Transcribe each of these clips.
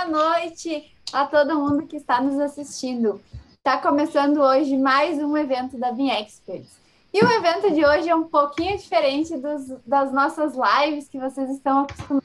boa noite a todo mundo que está nos assistindo. Está começando hoje mais um evento da Bean Experts. E o evento de hoje é um pouquinho diferente dos, das nossas lives que vocês estão acostumados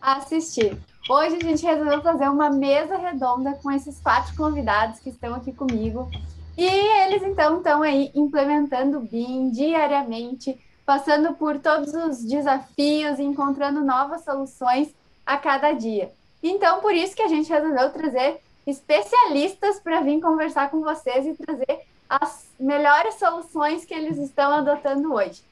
a assistir. Hoje a gente resolveu fazer uma mesa redonda com esses quatro convidados que estão aqui comigo. E eles então estão aí implementando o BIM diariamente, passando por todos os desafios, encontrando novas soluções a cada dia. Então, por isso que a gente resolveu trazer especialistas para vir conversar com vocês e trazer as melhores soluções que eles estão adotando hoje.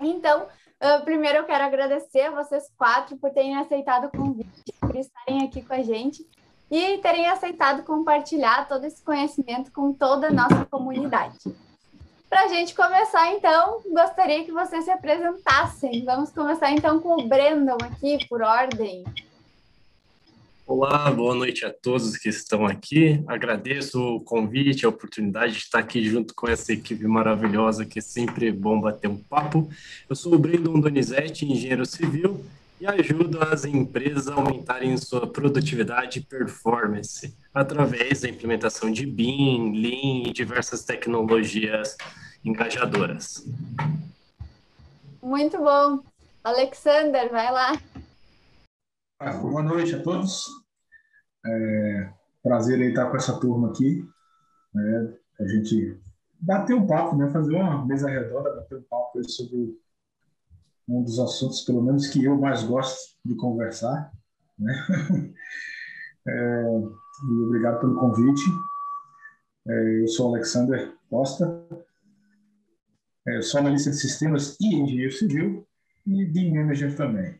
Então, uh, primeiro eu quero agradecer a vocês quatro por terem aceitado o convite, por estarem aqui com a gente e terem aceitado compartilhar todo esse conhecimento com toda a nossa comunidade. Para a gente começar, então, gostaria que vocês se apresentassem. Vamos começar, então, com o Brandon aqui, por ordem. Olá, boa noite a todos que estão aqui. Agradeço o convite, a oportunidade de estar aqui junto com essa equipe maravilhosa, que é sempre bom bater um papo. Eu sou o Brandon Donizete, engenheiro civil, e ajudo as empresas a aumentarem sua produtividade e performance através da implementação de BIM, Lean e diversas tecnologias engajadoras. Muito bom. Alexander, vai lá. Ah, boa noite a todos. É, prazer em estar com essa turma aqui. Né? A gente bater um papo, né? fazer uma mesa redonda, bater um papo sobre um dos assuntos, pelo menos, que eu mais gosto de conversar. Né? É, obrigado pelo convite. É, eu sou Alexander Costa, é, sou analista de sistemas e engenheiro civil e de manager também.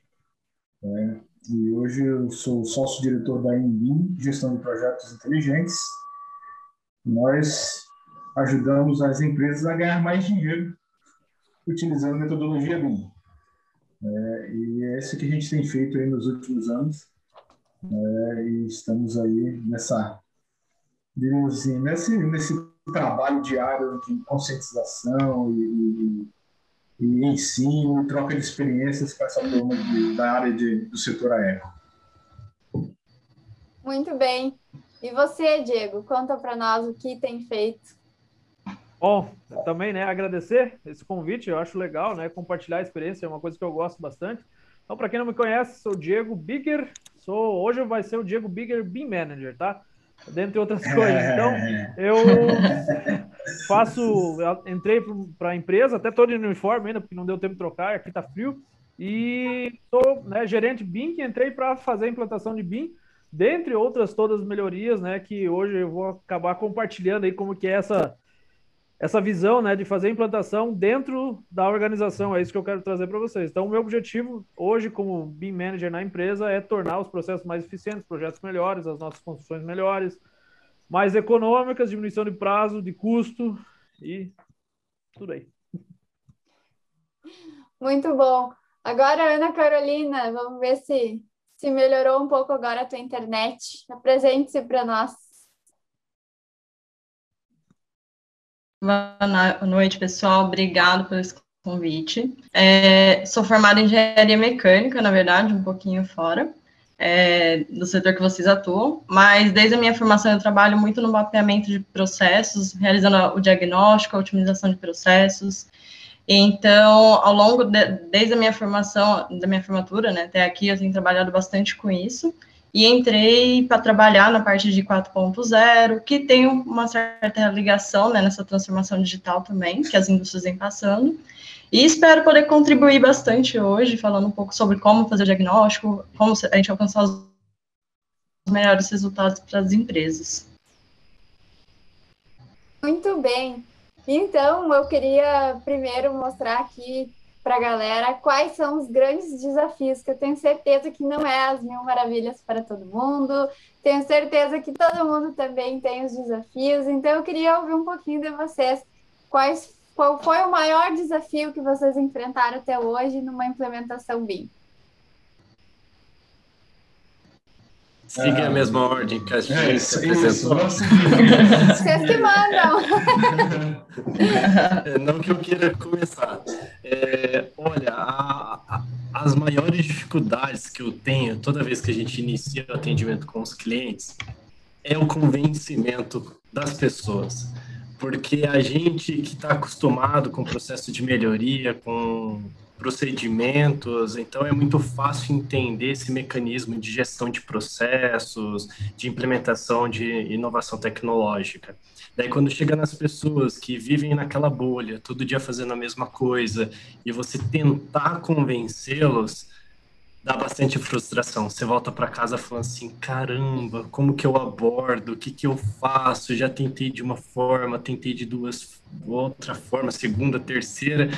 É, e hoje eu sou sócio-diretor da INBIM, Gestão de Projetos Inteligentes. Nós ajudamos as empresas a ganhar mais dinheiro utilizando a metodologia BIM. É, e é isso que a gente tem feito nos últimos anos. É, e estamos aí nessa, digamos assim, nesse, nesse trabalho diário de conscientização e, e, e ensino, troca de experiências com essa turma de, da área de, do setor aéreo. Muito bem. E você, Diego, conta para nós o que tem feito. Bom, também, né, agradecer esse convite, eu acho legal, né, compartilhar a experiência, é uma coisa que eu gosto bastante. Então, para quem não me conhece, sou o Diego Bigger, sou, hoje vai ser o Diego Bigger Beam Manager, tá? dentre outras coisas. Então, eu faço, entrei para a empresa, até estou de uniforme ainda, porque não deu tempo de trocar, aqui está frio, e sou né, gerente BIM, que entrei para fazer a implantação de BIM, dentre outras todas as melhorias, né, que hoje eu vou acabar compartilhando aí como que é essa essa visão né, de fazer a implantação dentro da organização. É isso que eu quero trazer para vocês. Então, o meu objetivo hoje, como BIM Manager na empresa, é tornar os processos mais eficientes, projetos melhores, as nossas construções melhores, mais econômicas, diminuição de prazo, de custo e tudo aí. Muito bom. Agora, Ana Carolina, vamos ver se, se melhorou um pouco agora a tua internet. Apresente-se para nós. Boa noite, pessoal. Obrigado pelo convite. É, sou formada em engenharia mecânica, na verdade, um pouquinho fora é, do setor que vocês atuam, mas desde a minha formação eu trabalho muito no mapeamento de processos, realizando o diagnóstico, a otimização de processos. Então, ao longo de, desde a minha formação, da minha formatura, né, até aqui, eu tenho trabalhado bastante com isso e entrei para trabalhar na parte de 4.0, que tem uma certa ligação né, nessa transformação digital também, que as indústrias vêm passando. E espero poder contribuir bastante hoje, falando um pouco sobre como fazer o diagnóstico, como a gente alcançar os melhores resultados para as empresas. Muito bem. Então, eu queria primeiro mostrar aqui para a galera quais são os grandes desafios, que eu tenho certeza que não é as mil maravilhas para todo mundo, tenho certeza que todo mundo também tem os desafios, então eu queria ouvir um pouquinho de vocês, quais, qual foi o maior desafio que vocês enfrentaram até hoje numa implementação BIM? Siga a mesma ordem que a gente é, se apresentou. Vocês que mandam. É, não que eu queira começar. É, olha, a, a, as maiores dificuldades que eu tenho toda vez que a gente inicia o atendimento com os clientes é o convencimento das pessoas. Porque a gente que está acostumado com o processo de melhoria, com procedimentos, então é muito fácil entender esse mecanismo de gestão de processos, de implementação de inovação tecnológica. Daí, quando chega nas pessoas que vivem naquela bolha, todo dia fazendo a mesma coisa, e você tentar convencê-los, dá bastante frustração. Você volta para casa falando assim: caramba, como que eu abordo? O que que eu faço? Já tentei de uma forma, tentei de duas, outra forma, segunda, terceira.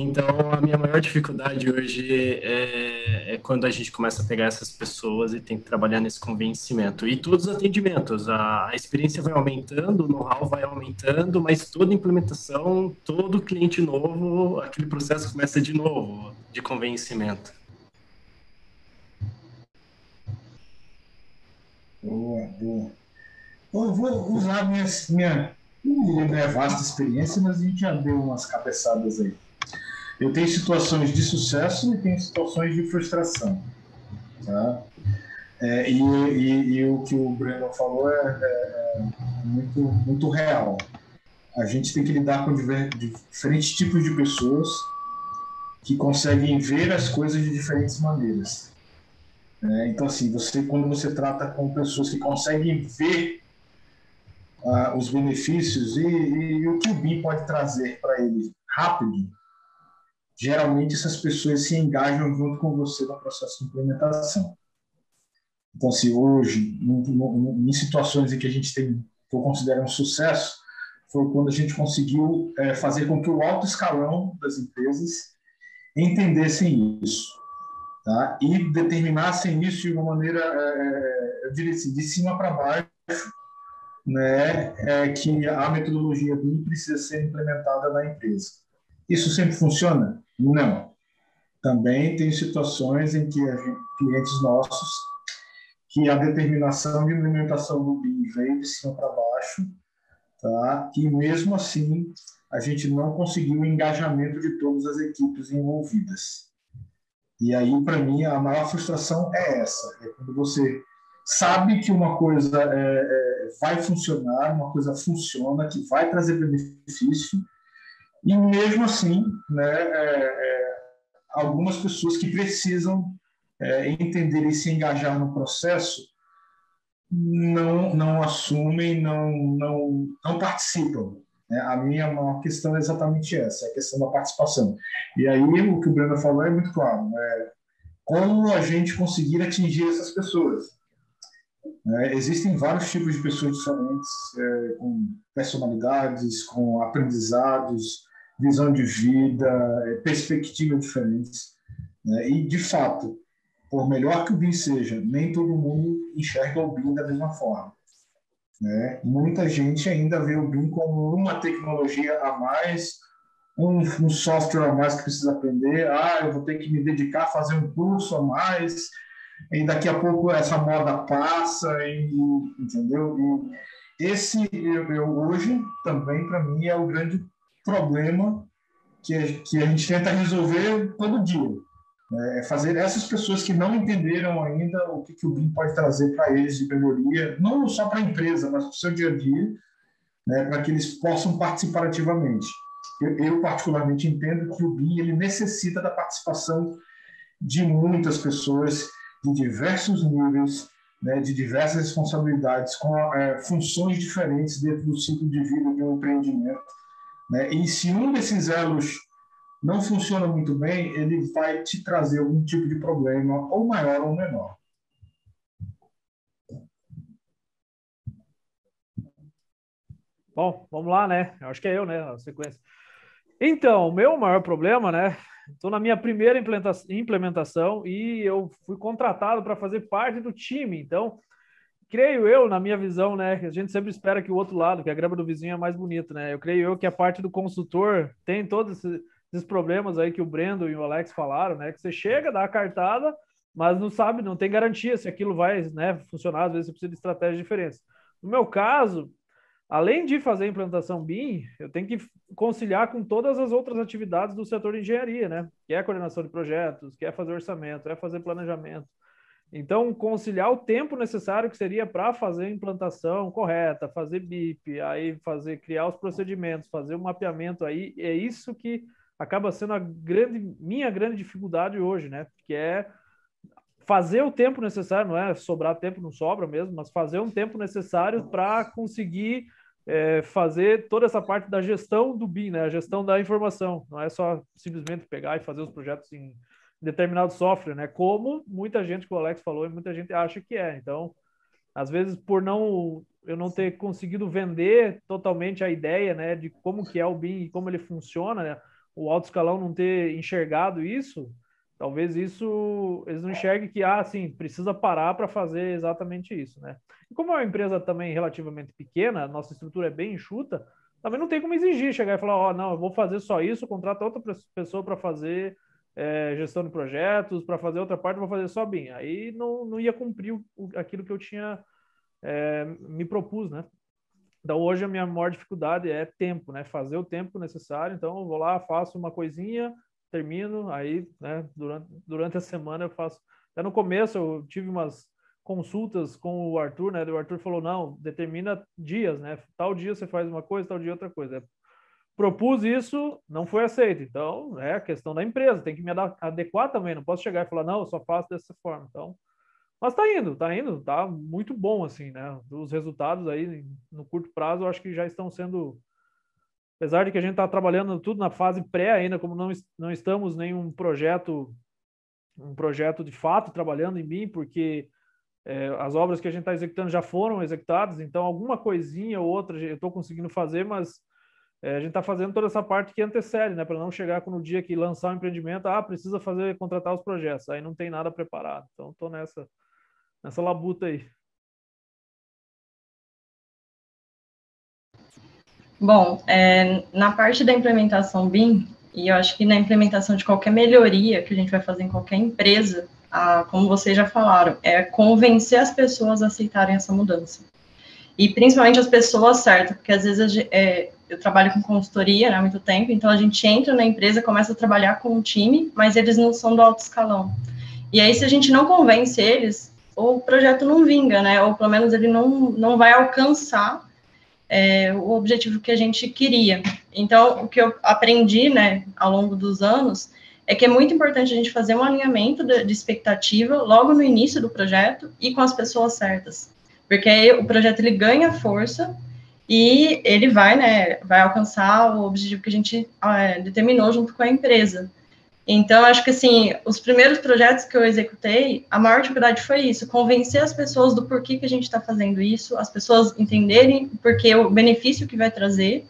Então, a minha maior dificuldade hoje é, é, quando a gente começa a pegar essas pessoas e tem que trabalhar nesse convencimento. E todos os atendimentos, a, a experiência vai aumentando, o know-how vai aumentando, mas toda implementação, todo cliente novo, aquele processo começa de novo, de convencimento. Boa, boa. Eu vou usar minha, minha não é vasta experiência, mas a gente já deu umas cabeçadas aí. Eu tenho situações de sucesso e tenho situações de frustração. Tá? É, e, e, e, o que o Breno falou é, é, é, muito, muito real. A gente tem que lidar com diver, diferentes tipos de pessoas que conseguem ver as coisas de diferentes maneiras. É, então, assim, você, quando você trata com pessoas que conseguem ver uh, os benefícios e, e, o que o BIM pode trazer para ele rápido, geralmente essas pessoas se engajam junto com você no processo de implementação. Então, se hoje, em, em situações em que a gente tem, que eu considero um sucesso, foi quando a gente conseguiu é, fazer com que o alto escalão das empresas entendessem isso, tá? E determinassem isso de uma maneira, é, eu diria assim, de cima para baixo, né? É, que a metodologia BIM precisa ser implementada na empresa. Isso sempre funciona? Não. Também tem situações em que gente, clientes nossos que a determinação de implementação do BIM veio de cima para baixo, tá? E mesmo assim a gente não conseguiu o engajamento de todas as equipes envolvidas. E aí, para mim, a maior frustração é essa: é quando você sabe que uma coisa é, é, vai funcionar, uma coisa funciona, que vai trazer benefício, e mesmo assim, né, é, é, algumas pessoas que precisam é, entender e se engajar no processo não não assumem, não não não participam. Né? A minha maior questão é exatamente essa, é a questão da participação. E aí o que o Breno falou é muito claro, né? Como a gente conseguir atingir essas pessoas? É, existem vários tipos de pessoas diferentes, é, com personalidades, com aprendizados, visão de vida, é, perspectivas diferentes. Né? E, de fato, por melhor que o BIM seja, nem todo mundo enxerga o BIM da mesma forma. Né? Muita gente ainda vê o BIM como uma tecnologia a mais, um, um, software a mais que precisa aprender. Ah, eu vou ter que me dedicar a fazer um curso a mais, e daqui a pouco essa moda passa, e, entendeu? E esse, eu, eu hoje, também, para mim, é o grande problema que que a gente tenta resolver todo dia. É fazer essas pessoas que não entenderam ainda o que, que o BIM pode trazer para eles de melhoria, não só para a empresa, mas para o seu dia a dia, né? para que eles possam participar ativamente. Eu, eu, particularmente, entendo que o BIM ele necessita da participação de muitas pessoas de diversos níveis, né, de diversas responsabilidades, com é, funções diferentes dentro do ciclo de vida de um empreendimento né? E se um desses elos não funciona muito bem, ele vai te trazer algum tipo de problema, ou maior ou menor. Bom, vamos lá, né? Acho que é eu, né? A sequência. Então, o meu maior problema, né? Estou na minha primeira implementação e eu fui contratado para fazer parte do time. Então, creio eu, na minha visão, né, a gente sempre espera que o outro lado, que a grama do vizinho é mais bonita, né? Eu creio eu que a parte do consultor tem todos esses problemas aí que o Brendo e o Alex falaram, né? Que você chega, dá a cartada, mas não sabe, não tem garantia se aquilo vai, né, funcionar, às vezes você precisa de estratégias diferentes. No meu caso, além de fazer a implantação BIM, eu tenho que conciliar com todas as outras atividades do setor de engenharia, né? Que é a coordenação de projetos, que é fazer orçamento, é fazer planejamento. Então, conciliar o tempo necessário que seria para fazer a implantação correta, fazer BIP, aí fazer criar os procedimentos, fazer o mapeamento aí, é isso que acaba sendo a grande minha grande dificuldade hoje, né? Que é fazer o tempo necessário, não é sobrar tempo, não sobra mesmo, mas fazer um tempo necessário para conseguir é, fazer toda essa parte da gestão do BIM, né? A gestão da informação. Não é só simplesmente pegar e fazer os projetos em determinado software, né? Como muita gente, que o Alex falou, e muita gente acha que é. Então, às vezes, por não eu não ter conseguido vender totalmente a ideia, né, de como que é o BIM e como ele funciona, né? O alto escalão não ter enxergado isso, talvez isso eles não enxerguem que ah, sim, precisa parar para fazer exatamente isso, né? E como é uma empresa também relativamente pequena, nossa estrutura é bem enxuta, também não tem como exigir chegar e falar, ó, oh, não, eu vou fazer só isso, contrata outra pessoa para fazer é, gestão de projetos, para fazer outra parte, vou fazer só BIM. Aí não, não ia cumprir o, aquilo que eu tinha é, me propus, né? Então, hoje a minha maior dificuldade é tempo, né? Fazer o tempo necessário. Então, eu vou lá, faço uma coisinha, termino, aí, né, durante, durante a semana eu faço. Até no começo eu tive umas consultas com o Arthur, né? O Arthur falou: não, determina dias, né? Tal dia você faz uma coisa, tal dia outra coisa propus isso, não foi aceito. Então, é a questão da empresa, tem que me adequar também, não posso chegar e falar, não, eu só faço dessa forma. Então, mas tá indo, tá indo, tá muito bom, assim, né? Os resultados aí, no curto prazo, eu acho que já estão sendo. Apesar de que a gente está trabalhando tudo na fase pré ainda, como não, não estamos nenhum projeto, um projeto de fato trabalhando em mim, porque é, as obras que a gente está executando já foram executadas, então alguma coisinha ou outra eu estou conseguindo fazer, mas é, a gente está fazendo toda essa parte que antecede, né? Para não chegar no dia que lançar o um empreendimento, ah, precisa fazer, contratar os projetos, aí não tem nada preparado. Então, estou nessa, nessa labuta aí. Bom, é, na parte da implementação BIM, e eu acho que na implementação de qualquer melhoria que a gente vai fazer em qualquer empresa, a, como vocês já falaram, é convencer as pessoas a aceitarem essa mudança. E principalmente as pessoas certas, porque às vezes é, eu trabalho com consultoria né, há muito tempo, então a gente entra na empresa, começa a trabalhar com um time, mas eles não são do alto escalão. E aí, se a gente não convence eles, o projeto não vinga, né? Ou pelo menos ele não, não vai alcançar é, o objetivo que a gente queria. Então, o que eu aprendi, né, ao longo dos anos, é que é muito importante a gente fazer um alinhamento de, de expectativa logo no início do projeto e com as pessoas certas. Porque aí o projeto ele ganha força e ele vai, né, vai alcançar o objetivo que a gente é, determinou junto com a empresa. Então, acho que, assim, os primeiros projetos que eu executei, a maior dificuldade foi isso, convencer as pessoas do porquê que a gente está fazendo isso, as pessoas entenderem porque o benefício que vai trazer,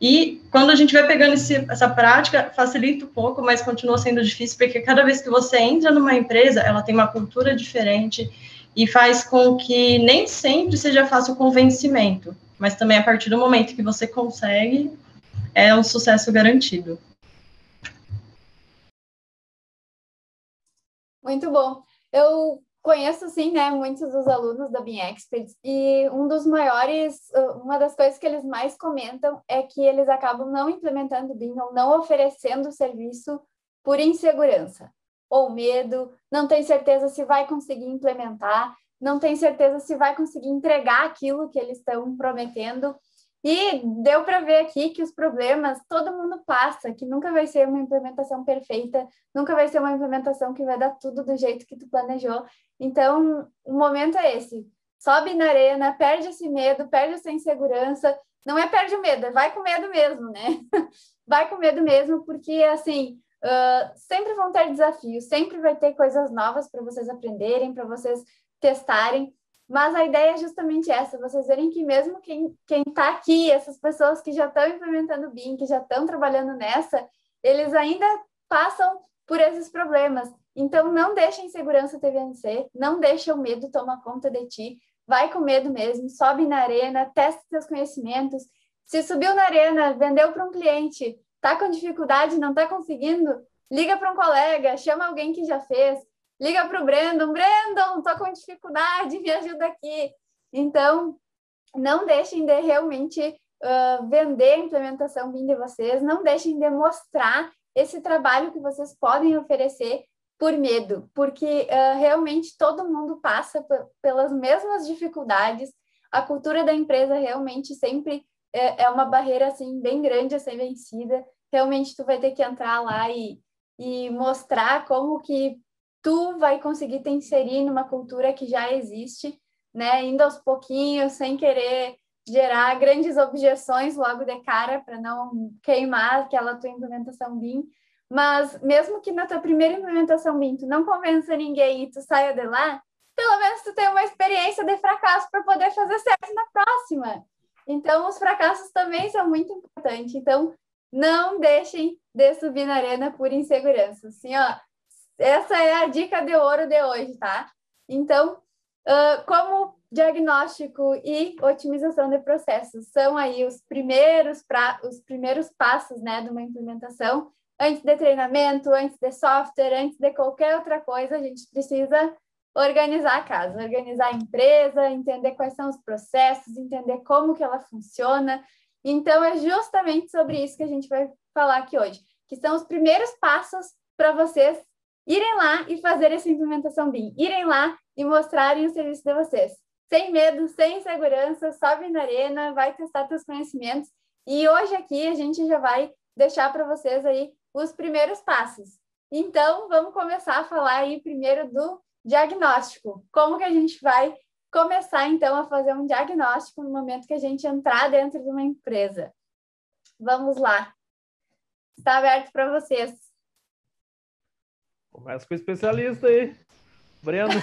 e quando a gente vai pegando esse, essa prática, facilita um pouco, mas continua sendo difícil, porque cada vez que você entra numa empresa, ela tem uma cultura diferente, e faz com que nem sempre seja fácil o convencimento mas também a partir do momento que você consegue, é um sucesso garantido. Muito bom. Eu conheço, sim, né, muitos dos alunos da BIM Experts e um dos maiores, uma das coisas que eles mais comentam é que eles acabam não implementando BIM ou não oferecendo o serviço por insegurança ou medo, não tem certeza se vai conseguir implementar não tem certeza se vai conseguir entregar aquilo que eles estão prometendo. E deu para ver aqui que os problemas todo mundo passa, que nunca vai ser uma implementação perfeita, nunca vai ser uma implementação que vai dar tudo do jeito que tu planejou. Então, o momento é esse. Sobe na arena, perde esse medo, perde essa insegurança. Não é perde o medo, é vai com medo mesmo, né? vai com medo mesmo, porque assim, uh, sempre vão ter desafios, sempre vai ter coisas novas para vocês aprenderem, para vocês testarem. Mas a ideia é justamente essa, vocês verem que mesmo quem está aqui, essas pessoas que já estão implementando o BIM, que já estão trabalhando nessa, eles ainda passam por esses problemas. Então, não deixa a insegurança te vencer, não deixa o medo tomar conta de ti, vai com medo mesmo, sobe na arena, testa seus conhecimentos. Se subiu na arena, vendeu para um cliente, está com dificuldade, não está conseguindo, liga para um colega, chama alguém que já fez, liga para o Brandon, Brandon, estou com dificuldade, me ajuda aqui. Então, não deixem de realmente uh, vender a implementação BIM de vocês, não deixem de mostrar esse trabalho que vocês podem oferecer por medo, porque uh, realmente todo mundo passa pelas mesmas dificuldades. A cultura da empresa realmente sempre é, é, uma barreira assim bem grande a ser vencida. Realmente tu vai ter que entrar lá e, e mostrar como que tu vai conseguir te inserir numa cultura que já existe, né? Indo aos pouquinhos, sem querer gerar grandes objeções logo de cara para não queimar aquela tua implementação BIM, mas mesmo que na tua primeira implementação BIM tu não convença ninguém e tu saia de lá, pelo menos tu tem uma experiência de fracasso para poder fazer certo na próxima. Então, os fracassos também são muito importantes. Então, não deixem de subir na arena por insegurança. Assim, ó, essa é a dica de ouro de hoje, tá? Então, uh, como diagnóstico e otimização de processos são aí os primeiros pra, os primeiros passos, né, de uma implementação, antes de treinamento, antes de software, antes de qualquer outra coisa, a gente precisa organizar a casa, organizar a empresa, entender quais são os processos, entender como que ela funciona. Então, é justamente sobre isso que a gente vai falar aqui hoje, que são os primeiros passos para vocês irem lá e fazer essa implementação BIM, irem lá e mostrarem o serviço de vocês. Sem medo, sem insegurança, sobe na arena, vai testar seus conhecimentos. E hoje aqui a gente já vai deixar para vocês aí os primeiros passos. Então, vamos começar a falar aí primeiro do diagnóstico. Como que a gente vai começar, então, a fazer um diagnóstico no momento que a gente entrar dentro de uma empresa? Vamos lá. Está aberto para vocês. Começa com o especialista aí. Breno.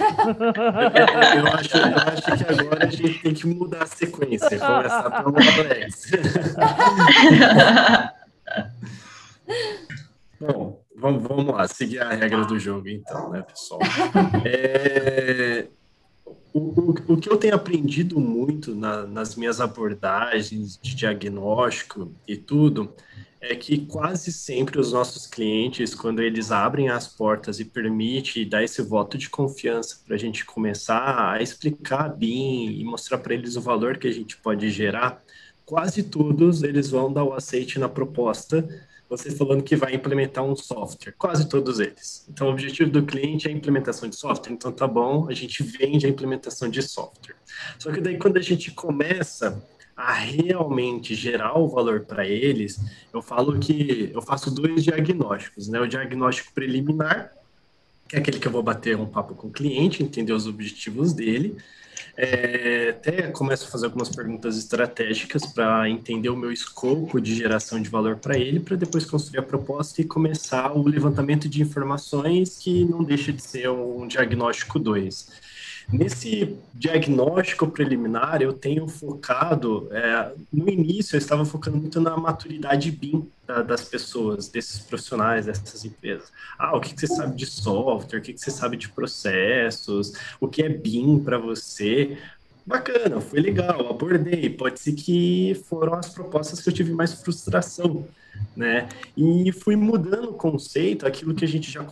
eu, acho, eu acho que agora a gente tem que mudar a sequência. Começar pelo Alex. Bom, vamos, vamos lá, seguir a regra do jogo, então, né, pessoal? É, o, o, o, que eu tenho aprendido muito na, nas minhas abordagens de diagnóstico e tudo é que quase sempre os nossos clientes, quando eles abrem as portas e permitem dar esse voto de confiança para a gente começar a explicar a BIM e mostrar para eles o valor que a gente pode gerar, quase todos eles vão dar o aceite na proposta você falando que vai implementar um software, quase todos eles. Então, o objetivo do cliente é a implementação de software, então tá bom, a gente vende a implementação de software. Só que daí, quando a gente começa a realmente gerar o valor para eles, eu falo que eu faço dois diagnósticos, né? O diagnóstico preliminar, que é aquele que eu vou bater um papo com o cliente, entender os objetivos dele, é, até começo a fazer algumas perguntas estratégicas para entender o meu escopo de geração de valor para ele, para depois construir a proposta e começar o levantamento de informações que não deixa de ser um diagnóstico 2. Nesse diagnóstico preliminar, eu tenho focado, é, no início, eu estava focando muito na maturidade BIM da, das pessoas, desses profissionais, dessas empresas. Ah, o que, que você sabe de software, o que, que você sabe de processos, o que é BIM para você. Bacana, foi legal, abordei. Pode ser que foram as propostas que eu tive mais frustração né? E fui mudando o conceito, aquilo que a gente já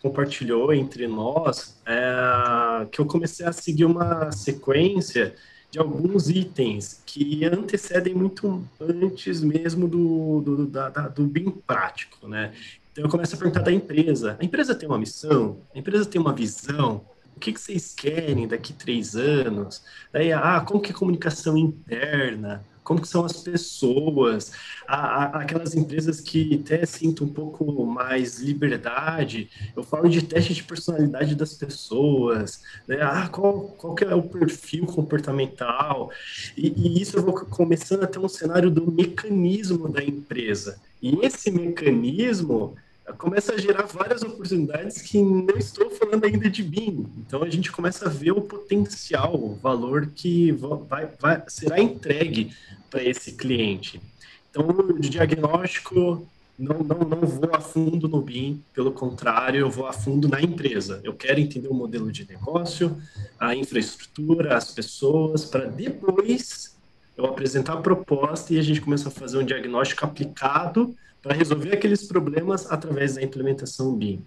compartilhou entre nós, é, que eu comecei a seguir uma sequência de alguns itens que antecedem muito antes mesmo do, do, da, do BIM prático, né? Então eu começo a perguntar da empresa. A empresa tem uma missão? A empresa tem uma visão? O que, vocês querem daqui três anos? Daí, ah, como que é comunicação interna? Como que são as pessoas, a, a, aquelas empresas que até sinto um pouco mais liberdade, eu falo de teste de personalidade das pessoas, né? ah, qual, qual que é o perfil comportamental, e, e isso eu vou começando a ter um cenário do mecanismo da empresa, e esse mecanismo começa a gerar várias oportunidades que não estou falando ainda de BIM. Então a gente começa a ver o potencial, o valor que vai, vai será entregue para esse cliente. Então, de diagnóstico, não, não, não vou a fundo no BIM, pelo contrário, eu vou a fundo na empresa. Eu quero entender o modelo de negócio, a infraestrutura, as pessoas, para depois eu apresentar a proposta e a gente começa a fazer um diagnóstico aplicado para resolver aqueles problemas através da implementação BIM.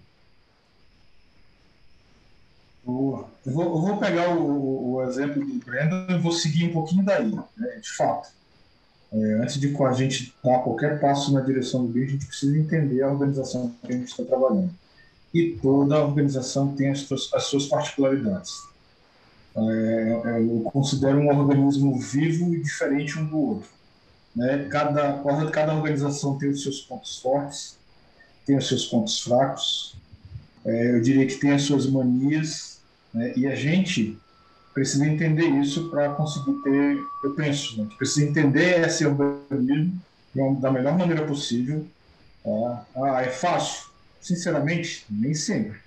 Boa. Eu vou, eu vou pegar o, o, exemplo do Brandon e vou seguir um pouquinho daí, né, de fato. É, antes de a gente dar qualquer passo na direção do BIM, a gente precisa entender a organização que a gente está trabalhando. E toda organização tem as suas, as suas particularidades. É, é eu considero um organismo vivo e diferente um do outro. Né? Cada, cada organização tem os seus pontos fortes, tem os seus pontos fracos, é, eu diria que tem as suas manias, né? e a gente precisa entender isso para conseguir ter, eu penso, né? precisa entender esse organismo da melhor maneira possível. Tá? Ah, é fácil? Sinceramente, nem sempre.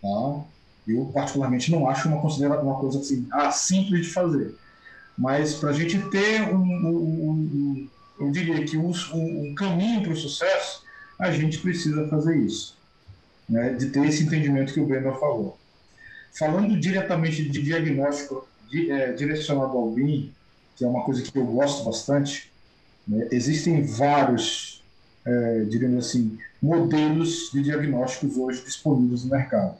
Tá? Eu, particularmente, não acho uma, uma coisa assim, ah, simples de fazer. Mas para a gente ter um, um, um, eu diria que um, um caminho para o sucesso, a gente precisa fazer isso. Né? De ter esse entendimento que o Breno falou. Falando diretamente de diagnóstico de, é, direcionado ao BIM, que é uma coisa que eu gosto bastante, né? existem vários, é, diríamos assim, modelos de diagnósticos hoje disponíveis no mercado.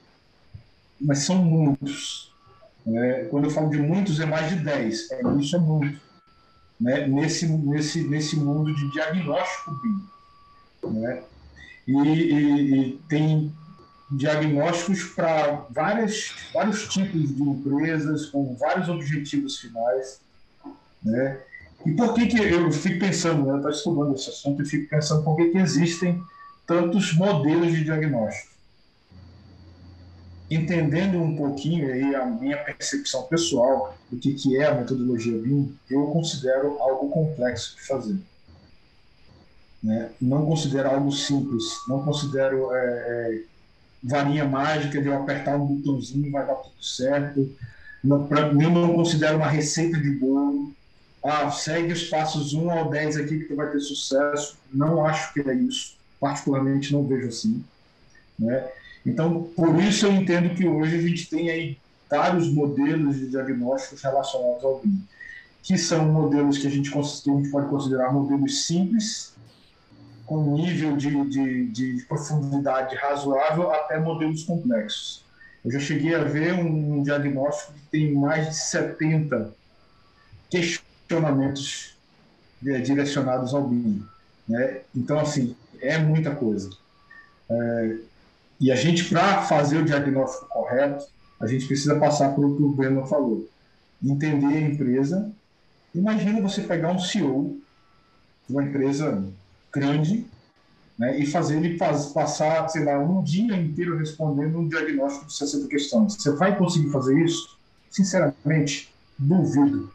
Mas são muitos. Né? Quando eu falo de muitos, é mais de 10. É, isso é muito. Né? Nesse, nesse, nesse mundo de diagnóstico BIM. Né? E, e, e tem diagnósticos para vários tipos de empresas, com vários objetivos finais. Né? E por que, que eu fico pensando, né, eu estou estudando esse assunto e fico pensando por que, que existem tantos modelos de diagnóstico? Entendendo um pouquinho aí a minha percepção pessoal do que, que é a metodologia BIM, eu considero algo complexo de fazer. Né? Não considero algo simples, não considero é, é, varinha mágica de eu apertar um botãozinho e vai dar tudo certo. Para mim, não considero uma receita de bolo. Ah, segue os passos 1 ao 10 aqui que tu vai ter sucesso. Não acho que é isso. Particularmente, não vejo assim. Né? Então, por isso eu entendo que hoje a gente tem aí vários modelos de diagnósticos relacionados ao BIM, que são modelos que a gente, que a gente pode considerar modelos simples, com nível de, de, de, profundidade razoável até modelos complexos. Eu já cheguei a ver um diagnóstico que tem mais de 70 questionamentos é, direcionados ao BIM. Né? Então, assim, é muita coisa. É, e a gente, para fazer o diagnóstico correto, a gente precisa passar por o que o Breno falou. Entender a empresa. Imagina você pegar um CEO de uma empresa grande né, e fazer ele faz, passar, sei lá, um dia inteiro respondendo um diagnóstico de 60 questões. Você vai conseguir fazer isso? Sinceramente, duvido.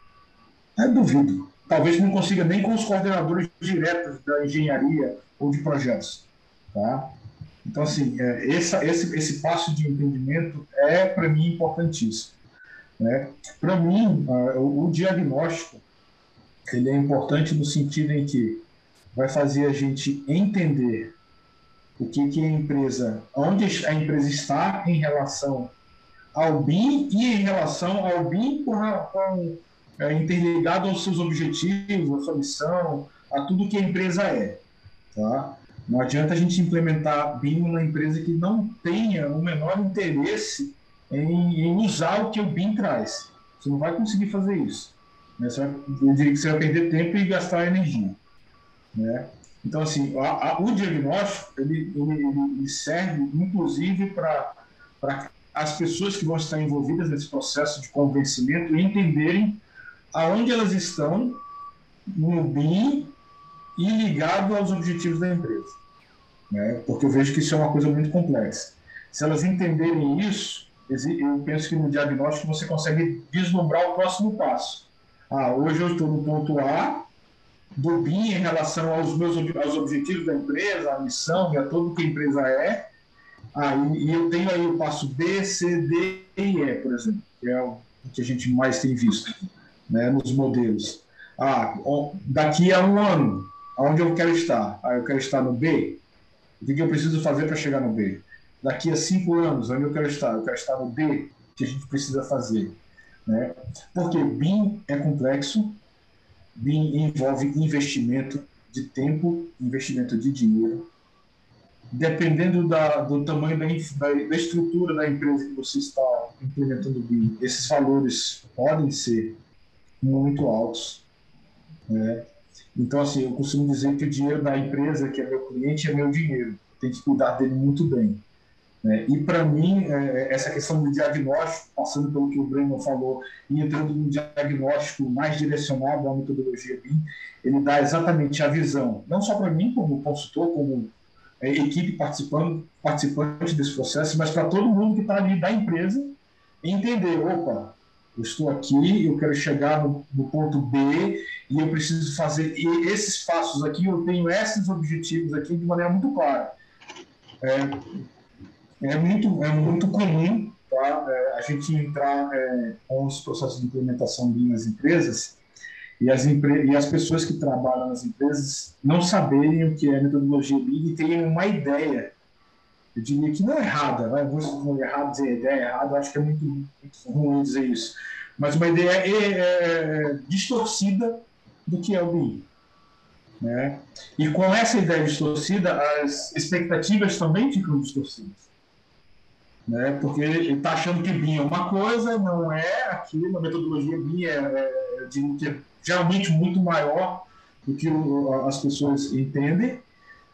É duvido. Talvez não consiga nem com os coordenadores diretos da engenharia ou de projetos. Tá? Então, assim, é, esse, esse passo de entendimento é, para mim, importantíssimo. Né? Para mim, uh, o, o diagnóstico ele é importante no sentido em que vai fazer a gente entender o que, que a empresa, onde a empresa está em relação ao BIM e em relação ao BIM com, com é, interligado aos seus objetivos, à sua missão, a tudo que a empresa é. Tá? Não adianta a gente implementar BIM na empresa que não tenha o menor interesse em, em usar o que o BIM traz. Você não vai conseguir fazer isso. Né? Vai, eu diria que você vai perder tempo e gastar energia. Né? Então, assim, a, a, o diagnóstico ele, ele, ele serve, inclusive, para as pessoas que vão estar envolvidas nesse processo de convencimento entenderem aonde elas estão no BIM e ligado aos objetivos da empresa. Né? Porque eu vejo que isso é uma coisa muito complexa. Se elas entenderem isso, eu penso que no diagnóstico você consegue deslumbrar o próximo passo. Ah, hoje eu estou no ponto A, do BIM em relação aos meus aos objetivos da empresa, a missão e a tudo que a empresa é. Ah, e, e eu tenho aí o passo B, C, D e E, por exemplo, que é o que a gente mais tem visto né, nos modelos. Ah, daqui a um ano, aonde eu quero estar? Ah, eu quero estar no B. O que eu preciso fazer para chegar no B? Daqui a cinco anos, onde eu quero estar? Eu quero estar no D, o que a gente precisa fazer. Né? Porque BIM é complexo, BIM envolve investimento de tempo, investimento de dinheiro. Dependendo da, do tamanho da, da, da estrutura da empresa que você está implementando o BIM, esses valores podem ser muito altos. Né? Então, assim, eu costumo dizer que o dinheiro da empresa, que é meu cliente, é meu dinheiro. Tem que cuidar dele muito bem. Né? E, para mim, é, essa questão do diagnóstico, passando pelo que o Breno falou, e entrando no diagnóstico mais direcionado à metodologia BIM, ele dá exatamente a visão, não só para mim, como consultor, como é, equipe participando, participante desse processo, mas para todo mundo que está ali da empresa, entender, opa, eu estou aqui, eu quero chegar no, no, ponto B e eu preciso fazer esses passos aqui, eu tenho esses objetivos aqui de maneira muito clara. É, é muito, é muito comum tá? É, a gente entrar é, com os processos de implementação BIM nas empresas e as, empre e as pessoas que trabalham nas empresas não saberem o que é metodologia BIM e terem uma ideia, eu diria que não é errada, vai, vou errado dizer ideia errada, eu acho que é muito, muito ruim dizer isso, mas uma ideia é, é, é, distorcida do que é o BIM. Né? E com essa ideia distorcida, as expectativas também ficam distorcidas né? Porque ele está achando que BIM é uma coisa, não é aquilo, a metodologia BIM é, é, é geralmente muito maior do que o, as pessoas entendem,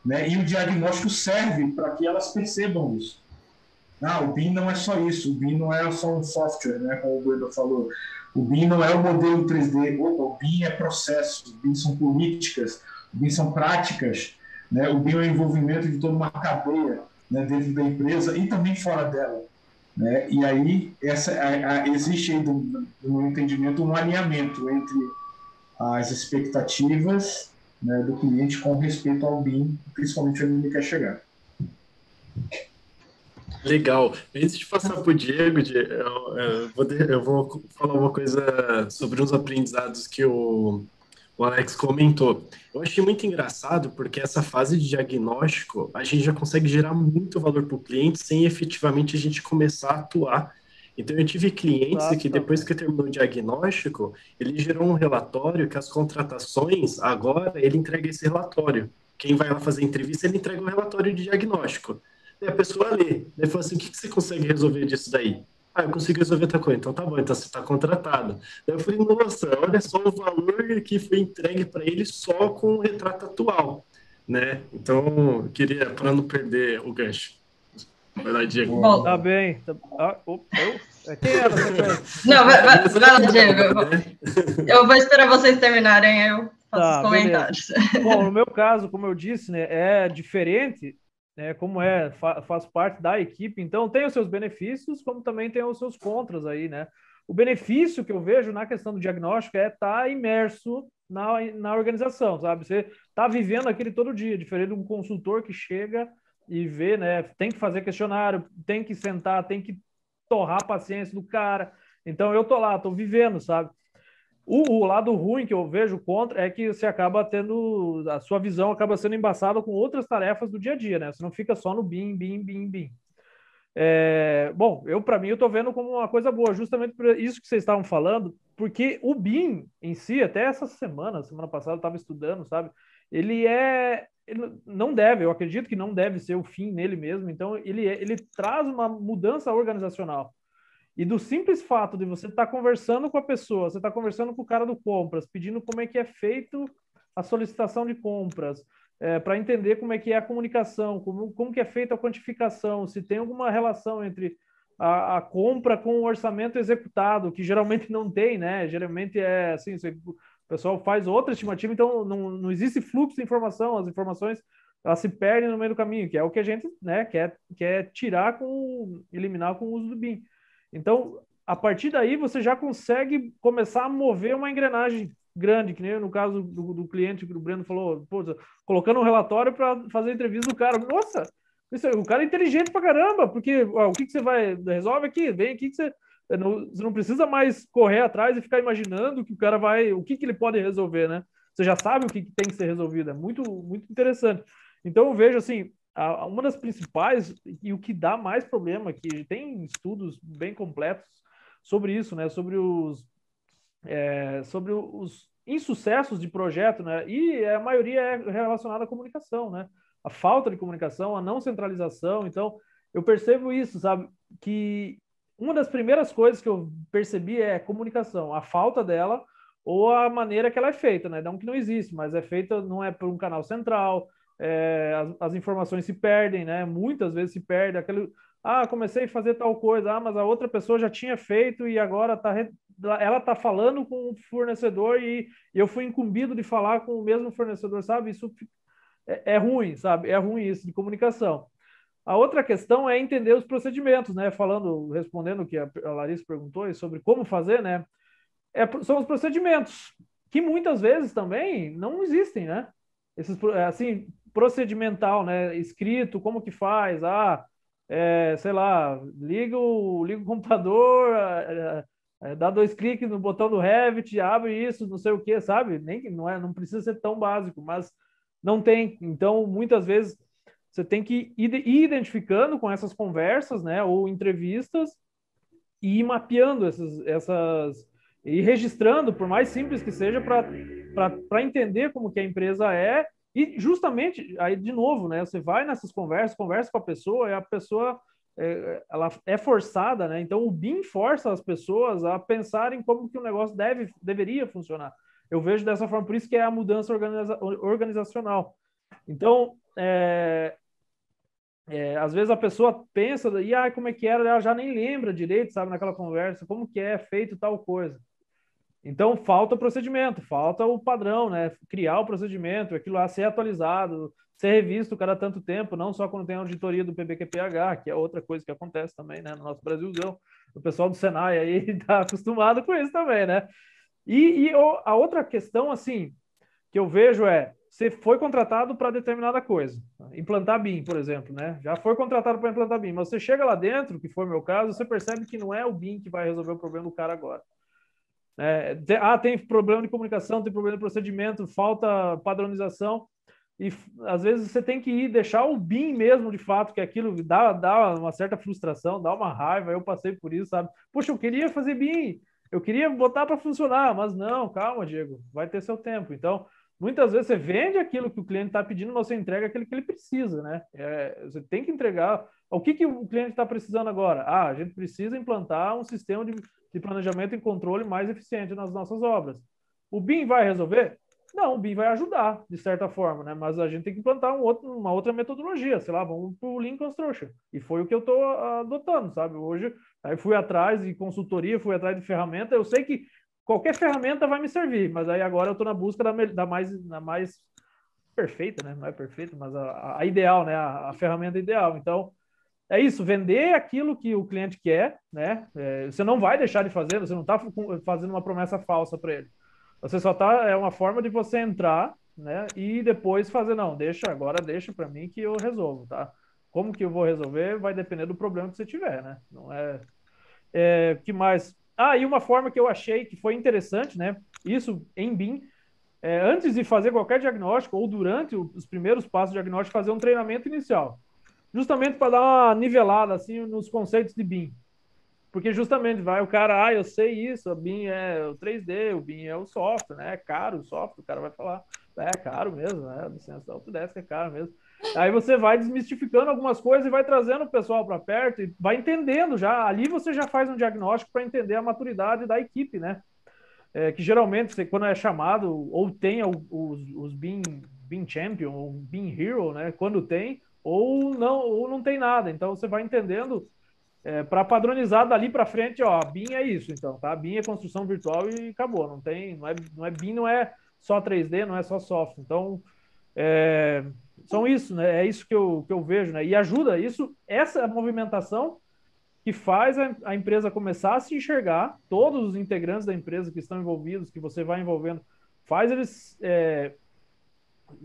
né? E o diagnóstico serve para que elas percebam isso. Ah, o BIM não é só isso, o BIM não é só um software, né? Como o Bruno falou. O BIM não é o modelo 3D, Opa, o BIM é processo, o BIM são políticas, o BIM são práticas, né? O BIM é o envolvimento de toda uma cadeia né, dentro da empresa e também fora dela. Né? E aí essa, a, a, existe, aí, no, meu entendimento, um alinhamento entre as expectativas né, do cliente com respeito ao BIM, principalmente onde ele quer chegar. Legal. Antes de passar para o Diego, eu, vou, eu vou falar uma coisa sobre uns aprendizados que o, o Alex comentou. Eu achei muito engraçado porque essa fase de diagnóstico a gente já consegue gerar muito valor para o cliente sem efetivamente a gente começar a atuar. Então eu tive clientes Nossa. que depois que terminou o diagnóstico, ele gerou um relatório que as contratações, agora ele entrega esse relatório. Quem vai lá fazer entrevista, ele entrega um relatório de diagnóstico. E a pessoa lê, ele fala assim, o que, que você consegue resolver disso daí? Ah, eu consigo resolver outra coisa. Então tá bom, então você está contratado. Daí eu falei, nossa, olha só o valor que foi entregue para ele só com o retrato atual, né? Então, eu queria, para não perder o gancho. Vai lá, Diego. Bom, tá bem. Tá... Ah, opa, eu? É, quem era Não, vai, vai, vai lá, Diego. Eu vou, eu vou esperar vocês terminarem, eu faço tá, os comentários. Beleza. Bom, no meu caso, como eu disse, né, é diferente né, como é, fa faz parte da equipe, então tem os seus benefícios, como também tem os seus contras aí, né? O benefício que eu vejo na questão do diagnóstico é estar tá imerso na, na organização, sabe? Você está vivendo aquele todo dia, diferente de um consultor que chega e vê, né? Tem que fazer questionário, tem que sentar, tem que torrar a paciência do cara. Então eu tô lá, tô vivendo, sabe? O, o, lado ruim que eu vejo contra é que você acaba tendo, a sua visão acaba sendo embaçada com outras tarefas do dia a dia, né? Você não fica só no BIM, BIM, BIM, BIM. É, bom, eu para mim eu estou vendo como uma coisa boa, justamente por isso que vocês estavam falando, porque o BIM em si, até essa semana, semana passada eu estava estudando, sabe? Ele é, ele não deve, eu acredito que não deve ser o fim nele mesmo. Então ele é, ele traz uma mudança organizacional. E do simples fato de você estar tá conversando com a pessoa, você está conversando com o cara do compras, pedindo como é que é feito a solicitação de compras, é, para entender como é que é a comunicação, como, como que é feita a quantificação, se tem alguma relação entre a, a, compra com o orçamento executado, que geralmente não tem, né? Geralmente é assim, você, o pessoal faz outra estimativa, então não, não existe fluxo de informação, as informações elas se perdem no meio do caminho, que é o que a gente né, quer, quer tirar com eliminar com o uso do BIM. Então, a partir daí, você já consegue começar a mover uma engrenagem grande, que nem no caso do, do cliente que o Breno falou, colocando um relatório para fazer entrevista do cara. Nossa, isso, o cara é inteligente pra caramba, porque ó, o que, que você vai. Resolve aqui, vem aqui que você. Não, você não precisa mais correr atrás e ficar imaginando que o cara vai. O que, que ele pode resolver, né? Você já sabe o que, que tem que ser resolvido. É muito, muito interessante. Então eu vejo assim, uma das principais e o que dá mais problema, que tem estudos bem completos sobre isso, né? Sobre os, é, sobre os insucessos de projeto, né? E a maioria é relacionada à comunicação, né? A falta de comunicação, a não centralização. Então, eu percebo isso, sabe? Que uma das primeiras coisas que eu percebi é comunicação, a falta dela ou a maneira que ela é feita, né? Não que não existe, mas é feita, não é por um canal central, é, as, as, informações se perdem, né? Muitas vezes se perde aquele, ah, comecei a fazer tal coisa, ah, mas a outra pessoa já tinha feito e agora tá, ela tá falando com o fornecedor e, eu fui incumbido de falar com o mesmo fornecedor, sabe? Isso é, é ruim, sabe? É ruim isso de comunicação. A outra questão é entender os procedimentos, né? Falando, respondendo o que a Larissa perguntou sobre como fazer, né? É, são os procedimentos que muitas vezes também não existem, né? Esses, assim, procedimental, né? Escrito, como que faz? Ah, é, sei lá, liga o, liga o computador, é, é, dá dois cliques no botão do Revit, abre isso, não sei o que, sabe? Nem não é, não precisa ser tão básico, mas não tem. Então, muitas vezes você tem que ir identificando com essas conversas, né, ou entrevistas e ir mapeando essas, essas e registrando, por mais simples que seja, para entender como que a empresa é e justamente, aí de novo, né? Você vai nessas conversas, conversa com a pessoa, e a pessoa é, ela é forçada, né? Então o BIM força as pessoas a pensarem como que o negócio deve, deveria funcionar. Eu vejo dessa forma, por isso que é a mudança organiza organizacional. Então, é, é, às vezes a pessoa pensa, e ah, como é que era, ela já nem lembra direito, sabe, naquela conversa, como que é feito tal coisa. Então, falta o procedimento, falta o padrão, né? Criar o procedimento, aquilo lá ser atualizado, ser revisto cada tanto tempo, não só quando tem auditoria do PBQPH, que é outra coisa que acontece também, né? No nosso Brasilzão. O pessoal do Senai aí está acostumado com isso também, né? E, e a outra questão, assim, que eu vejo é, você foi contratado para determinada coisa, implantar BIM, por exemplo, né? Já foi contratado para implantar BIM, mas você chega lá dentro, que foi o meu caso, você percebe que não é o BIM que vai resolver o problema do cara agora. É, ah, tem problema de comunicação, tem problema de procedimento, falta padronização. E às vezes você tem que ir deixar o BIM mesmo, de fato, que aquilo dá, dá uma certa frustração, dá uma raiva. Eu passei por isso, sabe? Poxa, eu queria fazer BIM, eu queria botar para funcionar, mas não, calma, Diego, vai ter seu tempo. Então, muitas vezes você vende aquilo que o cliente está pedindo, mas você entrega aquilo que ele precisa, né? É, você tem que entregar. O que, que o cliente está precisando agora? Ah, a gente precisa implantar um sistema de de planejamento e controle mais eficiente nas nossas obras. O BIM vai resolver? Não, o BIM vai ajudar, de certa forma, né? Mas a gente tem que implantar um outro, uma outra metodologia, sei lá, vamos para o Lean Construction. E foi o que eu estou adotando, sabe? Hoje, aí fui atrás de consultoria, fui atrás de ferramenta. Eu sei que qualquer ferramenta vai me servir, mas aí agora eu estou na busca da, da, mais, da mais perfeita, né? Não é perfeita, mas a, a ideal, né? A, a ferramenta ideal. Então, é isso, vender aquilo que o cliente quer, né? É, você não vai deixar de fazer, você não está fazendo uma promessa falsa para ele. Você só está é uma forma de você entrar, né? E depois fazer não, deixa agora, deixa para mim que eu resolvo, tá? Como que eu vou resolver vai depender do problema que você tiver, né? Não é, é que mais? Ah, e uma forma que eu achei que foi interessante, né? Isso em BIM, é, antes de fazer qualquer diagnóstico ou durante os primeiros passos do diagnóstico, fazer um treinamento inicial justamente para dar uma nivelada assim nos conceitos de BIM. Porque justamente vai o cara, ah, eu sei isso, o BIM é o 3D, o BIM é o software, né? É caro o software, o cara vai falar, é caro mesmo, né? A licença da Autodesk é caro mesmo. Aí você vai desmistificando algumas coisas e vai trazendo o pessoal para perto e vai entendendo já. Ali você já faz um diagnóstico para entender a maturidade da equipe, né? É, que geralmente, você, quando é chamado, ou tem os, os BIM, BIM Champion, ou BIM Hero, né? Quando tem, ou não, ou não tem nada. Então você vai entendendo é, para padronizar dali para frente, ó, BIM é isso, então, tá? BIM é construção virtual e acabou. Não tem, não é, não é BIM, não é só 3D, não é só software. Então, é, são isso, né? É isso que eu, que eu vejo, né? E ajuda isso, essa movimentação que faz a, a empresa começar a se enxergar, todos os integrantes da empresa que estão envolvidos, que você vai envolvendo, faz eles é,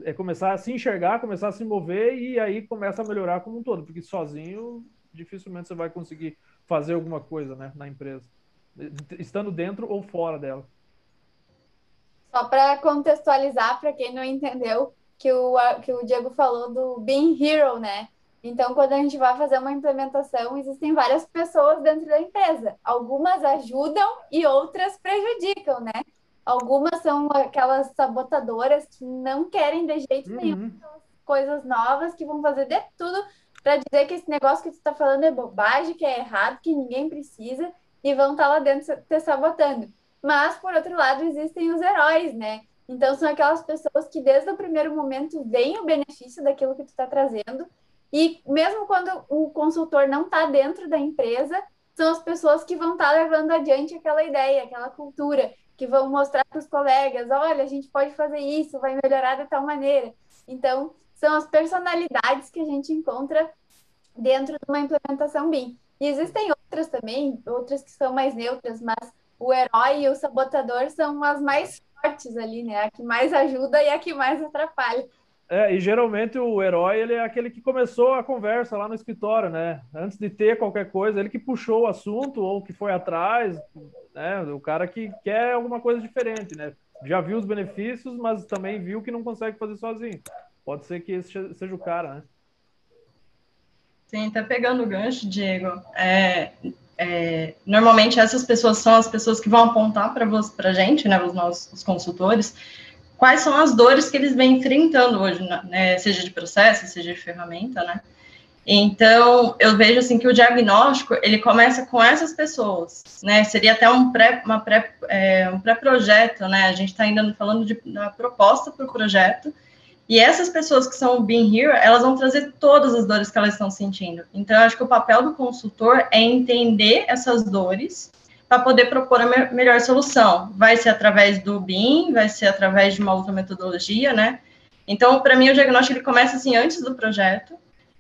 é começar a se enxergar, começar a se mover e aí começa a melhorar como um todo, porque sozinho dificilmente você vai conseguir fazer alguma coisa né, na empresa, estando dentro ou fora dela. Só para contextualizar, para quem não entendeu, que o, que o Diego falou do Being Hero, né? Então, quando a gente vai fazer uma implementação, existem várias pessoas dentro da empresa. Algumas ajudam e outras prejudicam, né? Algumas são aquelas sabotadoras que não querem de jeito uhum. nenhum coisas novas, que vão fazer de tudo para dizer que esse negócio que tu está falando é bobagem, que é errado, que ninguém precisa, e vão estar tá lá dentro te sabotando. Mas, por outro lado, existem os heróis, né? Então, são aquelas pessoas que, desde o primeiro momento, veem o benefício daquilo que tu está trazendo. E mesmo quando o consultor não está dentro da empresa, são as pessoas que vão estar tá levando adiante aquela ideia, aquela cultura, que vão mostrar para os colegas: olha, a gente pode fazer isso, vai melhorar de tal maneira. Então, são as personalidades que a gente encontra dentro de uma implementação BIM. E existem outras também, outras que são mais neutras, mas o herói e o sabotador são as mais fortes ali, né? A que mais ajuda e a que mais atrapalha. É, e geralmente o herói ele é aquele que começou a conversa lá no escritório, né? Antes de ter qualquer coisa, ele que puxou o assunto ou que foi atrás, né? O cara que quer alguma coisa diferente, né? Já viu os benefícios, mas também viu que não consegue fazer sozinho. Pode ser que esse seja o cara, né? Sim, tá pegando o gancho, Diego. É, é, normalmente essas pessoas são as pessoas que vão apontar para a gente, né, os nossos consultores, quais são as dores que eles vêm enfrentando hoje, né, seja de processo, seja de ferramenta, né? Então, eu vejo assim que o diagnóstico ele começa com essas pessoas, né? Seria até um pré, uma pré, é, um pré-projeto, né? A gente está ainda falando de uma proposta para o projeto, e essas pessoas que são o Being Here, elas vão trazer todas as dores que elas estão sentindo. Então, eu acho que o papel do consultor é entender essas dores para poder propor a me melhor solução. Vai ser através do BIM, vai ser através de uma outra metodologia, né? Então, para mim, o diagnóstico ele começa assim antes do projeto.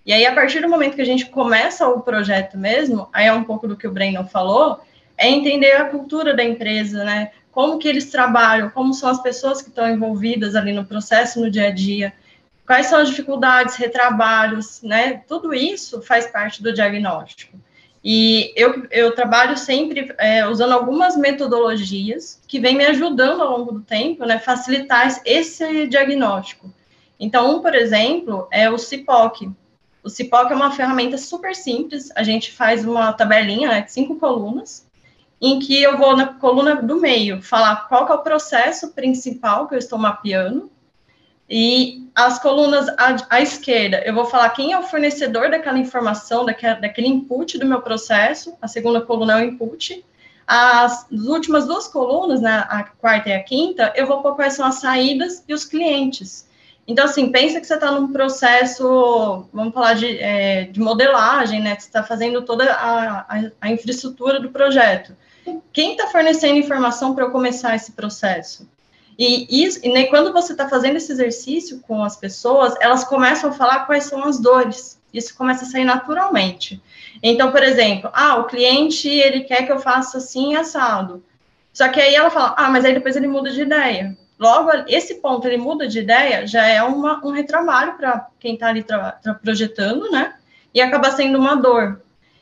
E aí, a partir do momento que a gente começa o projeto mesmo, aí é um pouco do que o Breno falou, é entender a cultura da empresa, né? como que eles trabalham, como são as pessoas que estão envolvidas ali no processo, no dia a dia, quais são as dificuldades, retrabalhos, né? Tudo isso faz parte do diagnóstico. E eu, eu trabalho sempre é, usando algumas metodologias que vêm me ajudando ao longo do tempo, né? Facilitar esse diagnóstico. Então, um, por exemplo, é o CIPOC. O CIPOC é uma ferramenta super simples. A gente faz uma tabelinha, né, de cinco colunas, em que eu vou na coluna do meio falar qual é o processo principal que eu estou mapeando, e as colunas à, à, esquerda, eu vou falar quem é o fornecedor daquela informação, daquele, daquele input do meu processo, a segunda coluna é o input, as, as últimas duas colunas, né, a quarta e a quinta, eu vou pôr quais são as saídas e os clientes. Então, assim, pensa que você está num processo, vamos falar de, é, de modelagem, né, você está fazendo toda a, a, a infraestrutura do projeto. Quem está fornecendo informação para eu começar esse processo? E, isso, e quando você está fazendo esse exercício com as pessoas, elas começam a falar quais são as dores. Isso começa a sair naturalmente. Então, por exemplo, ah, o cliente ele quer que eu faça assim assado. Só que aí ela fala, ah, mas aí depois ele muda de ideia. Logo, esse ponto ele muda de ideia, já é uma, um retrabalho para quem está ali projetando, né? E acaba sendo uma dor.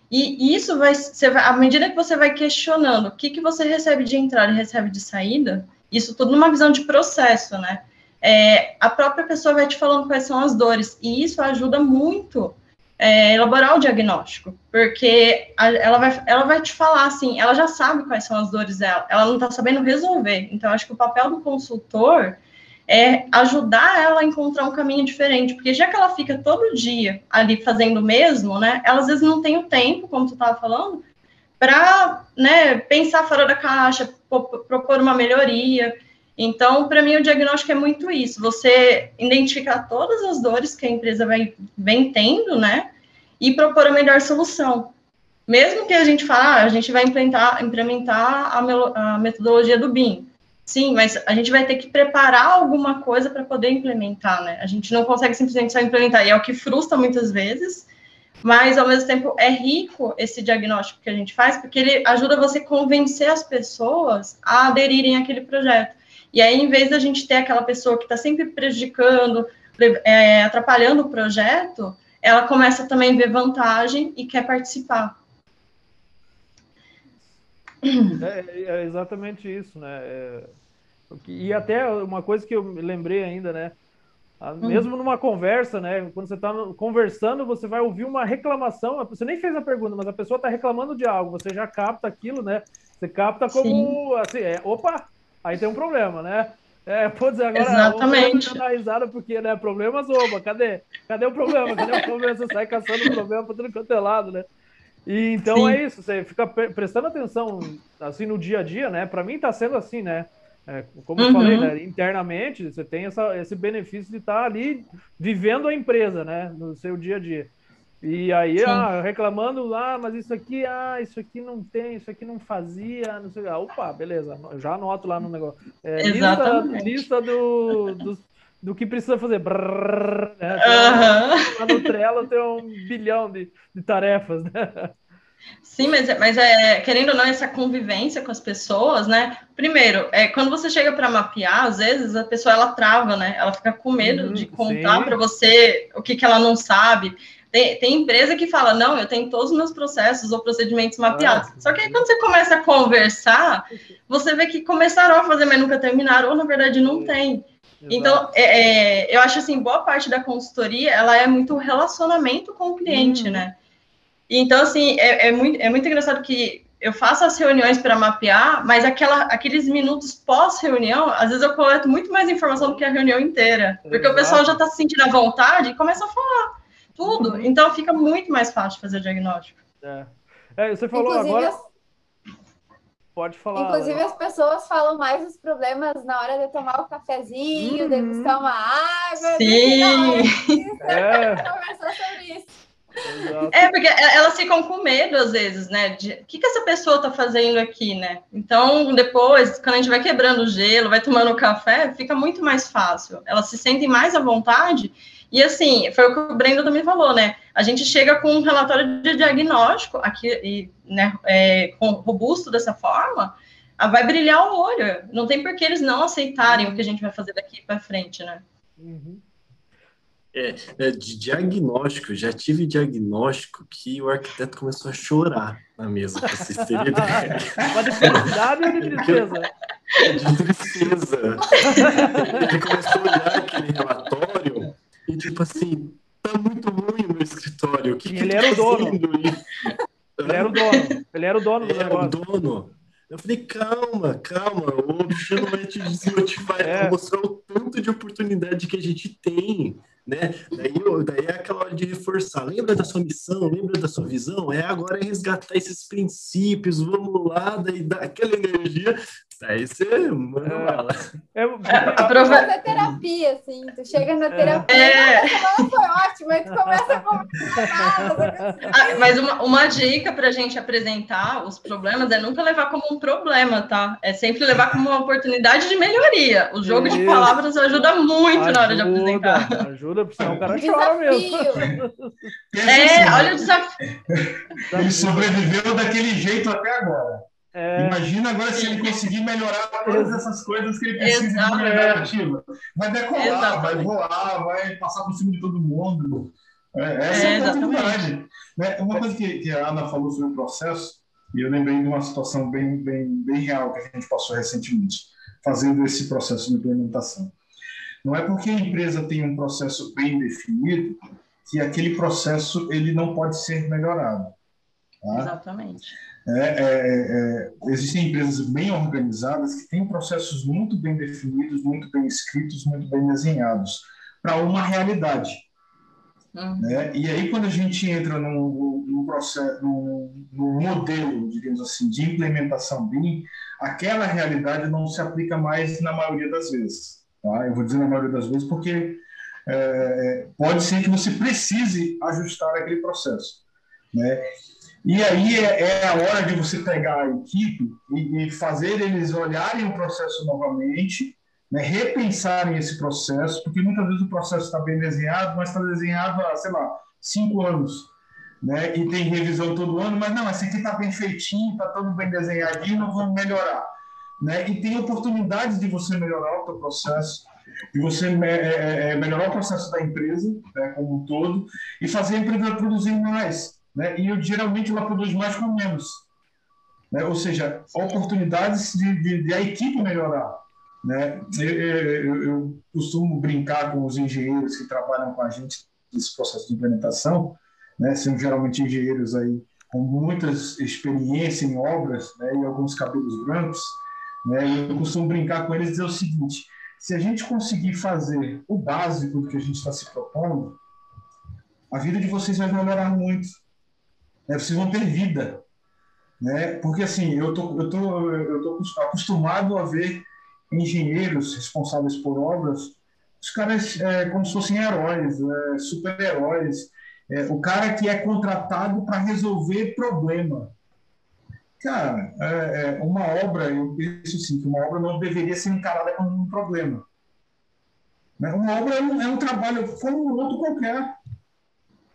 E isso vai, você vai, à medida que você vai questionando o que, que você recebe de entrada e recebe de saída, isso tudo numa visão de processo, né? É, a própria pessoa vai te falando quais são as dores, e isso ajuda muito é, elaborar o diagnóstico, porque a, ela, vai, ela vai te falar assim, ela já sabe quais são as dores dela, ela não está sabendo resolver. Então, acho que o papel do consultor é ajudar ela a encontrar um caminho diferente, porque já que ela fica todo dia ali fazendo o mesmo, né, ela às vezes não tem o tempo, como tu estava falando, para né, pensar fora da caixa, propor uma melhoria. Então, para mim, o diagnóstico é muito isso: você identificar todas as dores que a empresa vai, vem tendo, né, e propor a melhor solução. Mesmo que a gente fale, ah, a gente vai implementar, implementar a, a metodologia do BIM. Sim, mas a gente vai ter que preparar alguma coisa para poder implementar, né? A gente não consegue simplesmente só implementar, e é o que frustra muitas vezes, mas ao mesmo tempo é rico esse diagnóstico que a gente faz, porque ele ajuda você a convencer as pessoas a aderirem àquele projeto. E aí, em vez da gente ter aquela pessoa que está sempre prejudicando, é, atrapalhando o projeto, ela começa também a ver vantagem e quer participar. É, é exatamente isso, né? É, e até uma coisa que eu lembrei ainda, né? Hum. Mesmo numa conversa, né? Quando você está conversando, você vai ouvir uma reclamação. Você nem fez a pergunta, mas a pessoa está reclamando de algo. Você já capta aquilo, né? Você capta como Sim. assim, é, opa, aí tem um problema, né? É, pô, dizer, agora Exatamente. dar risada porque, né? Problemas, oba, cadê? Cadê o problema? Cadê o problema? Você sai caçando o problema para tudo quanto é lado, né? E então Sim. é isso, você fica prestando atenção assim no dia a dia, né? Para mim está sendo assim, né? É, como uhum. eu falei, né? internamente você tem essa, esse benefício de estar tá ali vivendo a empresa, né? No seu dia a dia. E aí, ah, reclamando lá, ah, mas isso aqui, ah, isso aqui não tem, isso aqui não fazia, não sei. Ah, opa, beleza, já anoto lá no negócio. É. Lista, lista do, do, do, que precisa fazer. Brrr, né? Uhum. Lá no Trello tem um bilhão de, de tarefas, né? Sim, mas, é, mas é, querendo ou não, essa convivência com as pessoas, né? Primeiro, é, quando você chega para mapear, às vezes a pessoa ela trava, né? Ela fica com medo uhum, de contar para você o que, que ela não sabe. Tem, tem, empresa que fala, não, eu tenho todos os meus processos ou procedimentos mapeados. Ah, Só que aí quando você começa a conversar, você vê que começaram a fazer, mas nunca terminaram, ou na verdade não tem. Então, é, é, eu acho assim, boa parte da consultoria, ela é muito relacionamento com o cliente, hum. né? Então, assim, é, é, muito, é muito engraçado que eu faço as reuniões para mapear, mas aquela, aqueles minutos pós-reunião, às vezes eu coleto muito mais informação do que a reunião inteira. Porque Exato. o pessoal já está se sentindo à vontade e começa a falar tudo. Uhum. Então fica muito mais fácil fazer o diagnóstico. É. é você falou Inclusive, agora. As... Pode falar. Inclusive, as pessoas falam mais dos problemas na hora de tomar o cafezinho, uhum. degustar uma água. Sim! É. Conversar sobre isso. É, porque elas ficam com medo, às vezes, né? De o que, que essa pessoa está fazendo aqui, né? Então, depois, quando a gente vai quebrando o gelo, vai tomando café, fica muito mais fácil. Elas se sentem mais à vontade. E assim, foi o que o Brendo também falou, né? A gente chega com um relatório de diagnóstico aqui, e, né, é, robusto dessa forma, vai brilhar o olho. Não tem por que eles não aceitarem o que a gente vai fazer daqui para frente, né? Uhum. É, é, de diagnóstico, já tive diagnóstico que o arquiteto começou a chorar na mesa, pra vocês terem ideia. Mas de felicidade ou de tristeza? De tristeza. Ele começou a olhar aquele relatório e tipo assim, tá muito ruim o meu escritório. O que, que ele era o dono. Ele era o dono. Ele era o dono do negócio. Era o dono. Eu falei, calma, calma, o bicho não vai te desmotivar, é. mostrar o tanto de oportunidade que a gente tem né? Daí, daí é aquela hora de reforçar. Lembra da sua missão? Lembra da sua visão? É agora é resgatar esses princípios. Vamos lá, daí dá aquela energia. Aí você manda é. bala. É, é, terapia, assim. Tu chega na terapia, é. foi ótimo, aí tu começa a conversar. Ah, mas uma, uma dica para a gente apresentar os problemas é nunca levar como um problema, tá? É sempre levar como uma oportunidade de melhoria. O jogo Isso. de palavras ajuda muito ajuda, na hora de apresentar. Ajuda ajuda, porque senão o cara chora mesmo. É, olha o desafio. Ele sobreviveu daquele jeito até agora. É... Imagina agora se ele conseguir melhorar todas essas coisas que ele precisa Exato. de ativa. Vai decolar, Exato. vai voar, vai passar por cima de todo mundo. É, essa é, é a oportunidade. Né? Uma coisa que, que, a Ana falou sobre o processo, e eu lembrei de uma situação bem, bem, bem real que a gente passou recentemente, fazendo esse processo de implementação. Não é porque a empresa tem um processo bem definido que aquele processo ele não pode ser melhorado. Tá? Exatamente. É, é, é, existem empresas bem organizadas que têm processos muito bem definidos, muito bem escritos, muito bem desenhados para uma realidade. Uhum. Né? E aí, quando a gente entra num, num processo, num, num, modelo, digamos assim, de implementação BIM, aquela realidade não se aplica mais na maioria das vezes. Tá? Eu vou dizer na maioria das vezes porque é, é, pode ser que você precise ajustar aquele processo. Né? E aí é, é, a hora de você pegar a equipe e, e fazer eles olharem o processo novamente, né, repensarem esse processo, porque muitas vezes o processo está bem desenhado, mas está desenhado há, sei lá, cinco anos. Né, e tem revisão todo ano, mas não, esse aqui está bem feitinho, está todo bem desenhadinho, vamos melhorar né? E tem oportunidades de você melhorar o seu processo, de você é, é, é, melhorar o processo da empresa, né, como um todo, e fazer a empresa produzir mais, né? E eu, geralmente ela produz mais com menos, né? Ou seja, oportunidades de, de, de a equipe melhorar, né? Eu, eu, eu, costumo brincar com os engenheiros que trabalham com a gente nesse processo de implementação, né? São geralmente engenheiros aí com muita experiência em obras, né? E alguns cabelos brancos né? Eu costumo brincar com eles e dizer o seguinte: se a gente conseguir fazer o básico do que a gente está se propondo, a vida de vocês vai melhorar muito. né? vocês vão ter vida. Né? Porque, assim, eu tô, eu tô, eu tô acostumado a ver engenheiros responsáveis por obras, os caras é, como se fossem heróis, é, super-heróis. É, o cara que é contratado para resolver problema. Cara, é, é, uma obra, eu penso assim, que uma obra não deveria ser encarada como um problema. Né? Uma obra é um, é um trabalho como um outro qualquer.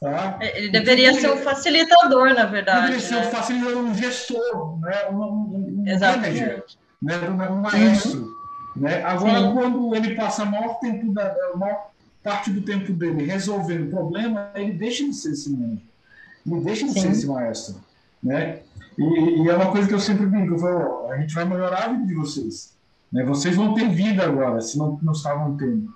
Tá? É, ele deveria então, ser um facilitador, na verdade. Deveria ser um né? facilitador, um gestor, né? um, um, um manager, né? um maestro. Uhum. Né? Agora, Sim. quando ele passa a maior, tempo da, a maior parte do tempo dele resolvendo o problema, ele deixa de ser esse manager. Ele deixa de Sim. ser esse maestro. Né? E, e, é uma coisa que eu sempre digo, eu falo, a gente vai melhorar a vida de vocês. Né? Vocês vão ter vida agora, se não, não estavam tendo.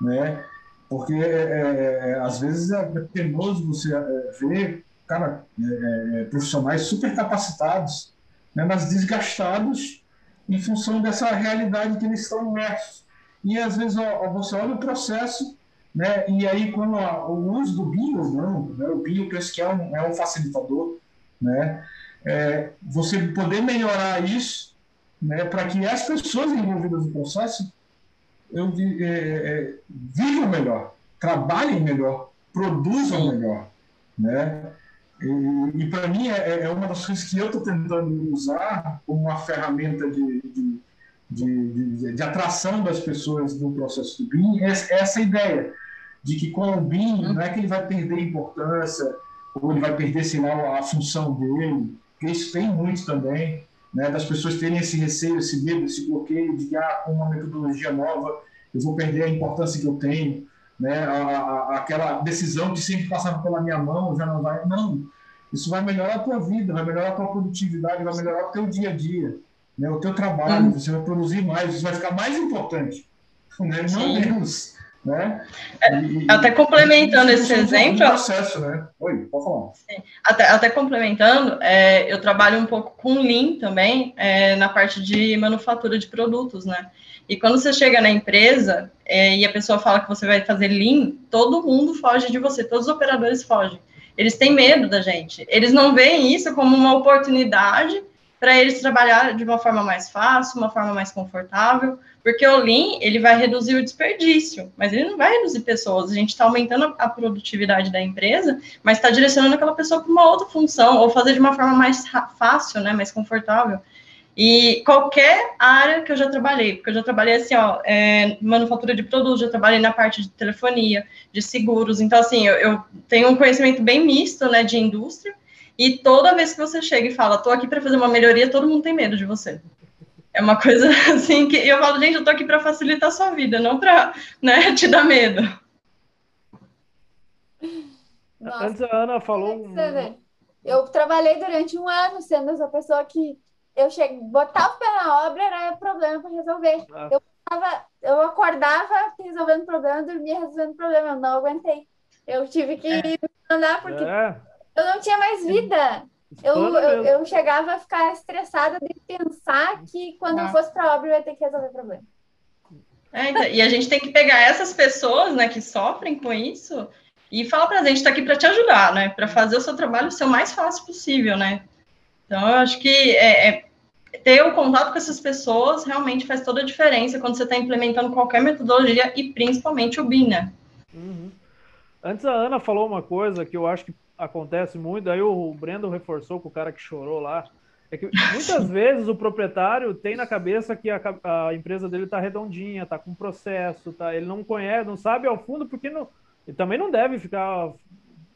Né? Porque, é, é, é às vezes, é penoso você é, ver cara, é, profissionais super capacitados, né? mas desgastados em função dessa realidade que eles estão imersos. E, às vezes, ó, você olha o processo né? E aí, quando o uso do bio, não, né? o bio, penso que é um, é um facilitador, né? É, você poder melhorar isso, né, para que as pessoas envolvidas no processo eu, é, é, vivam melhor, trabalhem melhor, produzam melhor, né? E, e para mim é, é, uma das coisas que eu estou tentando usar como uma ferramenta de, de, de, de, de atração das pessoas no processo do BIM, é essa ideia de que com o BIM não é que ele vai perder importância ou ele vai perder, sei lá, a função dele, porque isso tem muito também, né, das pessoas terem esse receio, esse medo, esse bloqueio de que, ah, com uma metodologia nova, eu vou perder a importância que eu tenho, né, a, a, aquela decisão que sempre passava pela minha mão já não vai. Não, isso vai melhorar a tua vida, vai melhorar a tua produtividade, vai melhorar o teu dia a dia, né, o teu trabalho, você vai produzir mais, isso vai ficar mais importante, né, não menos. Né? É, e, até complementando esse exemplo. processo, né? Oi, pode falar. Até, até complementando, é, eu trabalho um pouco com Lean também, é, na parte de manufatura de produtos, né? E quando você chega na empresa é, e a pessoa fala que você vai fazer Lean, todo mundo foge de você, todos os operadores fogem. Eles têm medo da gente. Eles não veem isso como uma oportunidade para eles trabalhar de uma forma mais fácil, uma forma mais confortável, porque o Lean, ele vai reduzir o desperdício, mas ele não vai reduzir pessoas. A gente está aumentando a produtividade da empresa, mas está direcionando aquela pessoa para uma outra função, ou fazer de uma forma mais fácil, né, mais confortável. E qualquer área que eu já trabalhei, porque eu já trabalhei assim, ó, é, manufatura de produtos, já trabalhei na parte de telefonia, de seguros, então assim, eu, eu tenho um conhecimento bem misto, né, de indústria, e toda vez que você chega e fala, tô aqui para fazer uma melhoria, todo mundo tem medo de você. É uma coisa assim que eu falo, gente, eu tô aqui para facilitar a sua vida, não para né, te dar medo. Nossa, Antes a Ana falou. Um... Eu trabalhei durante um ano sendo essa pessoa que eu cheguei, botava o pé na obra, era problema para resolver. Ah. Eu, tava, eu acordava resolvendo problema, dormia resolvendo problema, eu não aguentei. Eu tive que é. andar porque é. Eu não tinha mais vida. Eu, eu, eu, chegava a ficar estressada de pensar que quando ah. eu fosse para a obra eu ia ter que resolver problema. É, então, e a gente tem que pegar essas pessoas né, que sofrem com isso e falar para a gente, está aqui para te ajudar, né? Para fazer o seu trabalho ser o mais fácil possível, né? Então, eu acho que é, é, ter o contato com essas pessoas realmente faz toda a diferença quando você está implementando qualquer metodologia e principalmente o BIM, né? Uhum. Antes a Ana falou uma coisa que eu acho que acontece muito, aí o Brandon reforçou com o cara que chorou lá, é que muitas vezes o proprietário tem na cabeça que a, a empresa dele está redondinha, está com processo, tá, ele não conhece, não sabe ao fundo, porque não, ele também não deve ficar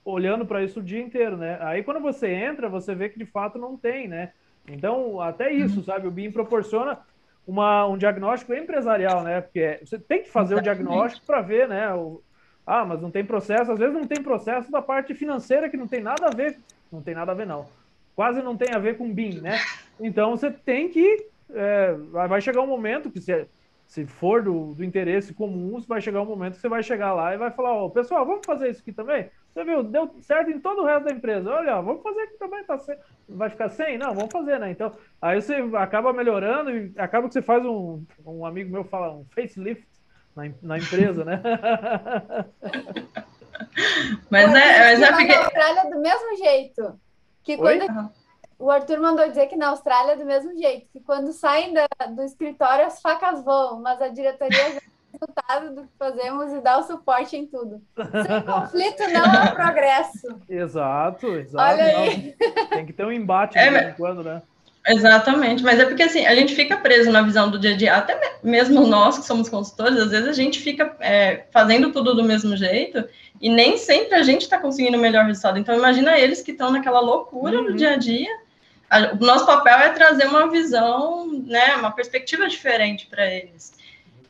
olhando para isso o dia inteiro, né? Aí quando você entra, você vê que de fato não tem, né? Então, até isso, sabe? O BIM proporciona uma, um diagnóstico empresarial, né? Porque você tem que fazer o diagnóstico para ver, né? O, ah, mas não tem processo. Às vezes não tem processo da parte financeira que não tem nada a ver. Não tem nada a ver, não. Quase não tem a ver com BIM, né? Então você tem que. É, vai chegar um momento que se, se for do, do interesse comum, vai chegar um momento que você vai chegar lá e vai falar: Ó, oh, pessoal, vamos fazer isso aqui também? Você viu, deu certo em todo o resto da empresa. Olha, vamos fazer aqui também, tá sem... vai ficar sem? Não, vamos fazer, né? Então, aí você acaba melhorando e acaba que você faz um, um amigo meu fala um facelift na, na empresa, né? mas é, mas é porque... Na Austrália do mesmo jeito. que quando o Arthur mandou dizer que na Austrália é do mesmo jeito, que quando saem da, do escritório as facas voam, mas a diretoria o resultado do que fazemos e dá o suporte em tudo. Sem conflito não há progresso. Exato, exato. Olha aí. Tem que ter um embate de é, vez em quando, né? Exatamente, mas é porque assim, a gente fica preso na visão do dia a dia, até mesmo nós que somos consultores, às vezes a gente fica é, fazendo tudo do mesmo jeito e nem sempre a gente está conseguindo o melhor resultado. Então, imagina eles que estão naquela loucura uhum. no dia a dia. o nosso papel é trazer uma visão, né, uma perspectiva diferente para eles.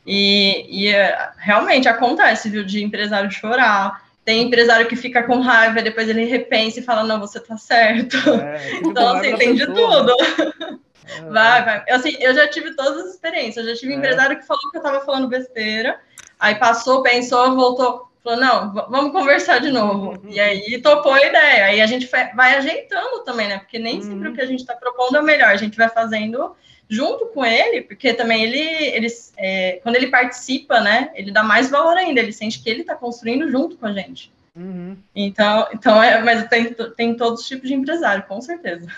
E, e é, realmente acontece, viu, de empresário chorar, tem empresário que fica com raiva, depois ele repensa e fala, não, você tá certo. É, então, assim, tem de tudo. É. Vai, vai. Assim, eu já tive todas as experiências. Eu já tive é. empresário que falou que eu tava falando besteira, aí passou, pensou, voltou, falou, não, vamos conversar de novo. E aí topou a ideia. Aí a gente vai ajeitando também, né? Porque nem sempre uhum. o que a gente está propondo é o melhor. A gente vai fazendo junto com ele, porque também ele, ele é, quando ele participa, né, ele dá mais valor ainda, ele sente que ele está construindo junto com a gente. Uhum. Então, então é, mas tem, tem todos os tipos de empresário, com certeza.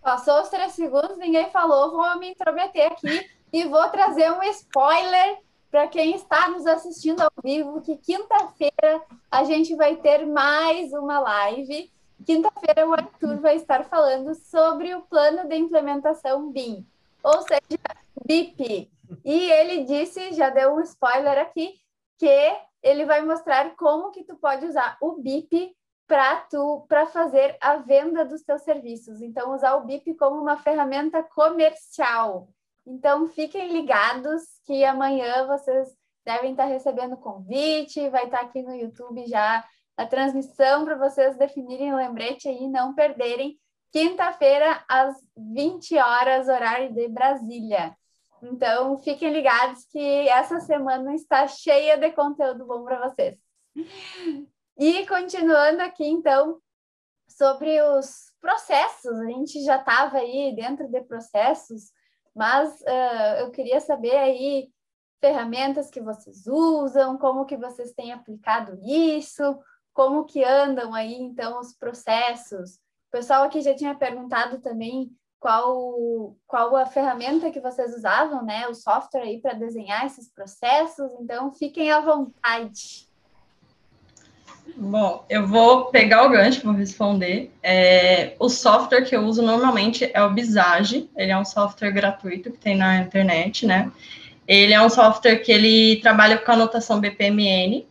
Passou os três segundos, ninguém falou, vou me intrometer aqui e vou trazer um spoiler para quem está nos assistindo ao vivo, que quinta-feira a gente vai ter mais uma live. Quinta-feira o Arthur vai estar falando sobre o plano de implementação BIM, ou seja, BIP. E ele disse, já deu um spoiler aqui, que ele vai mostrar como que tu pode usar o BIP para tu para fazer a venda dos teus serviços. Então usar o BIP como uma ferramenta comercial. Então, fiquem ligados que amanhã vocês devem estar recebendo convite, vai estar aqui no YouTube já a transmissão para vocês definirem o lembrete aí e não perderem. Quinta-feira, às 20 horas, horário de Brasília. Então, fiquem ligados que essa semana está cheia de conteúdo bom para vocês. E continuando aqui, então, sobre os processos, a gente já estava aí dentro de processos mas uh, eu queria saber aí ferramentas que vocês usam, como que vocês têm aplicado isso, como que andam aí então os processos. O pessoal aqui já tinha perguntado também qual qual a ferramenta que vocês usavam, né, o software aí para desenhar esses processos. Então fiquem à vontade. Bom, eu vou pegar o gancho para responder. É, o software que eu uso normalmente é o Visage, ele é um software gratuito que tem na internet, né? Ele é um software que ele trabalha com anotação BPMN,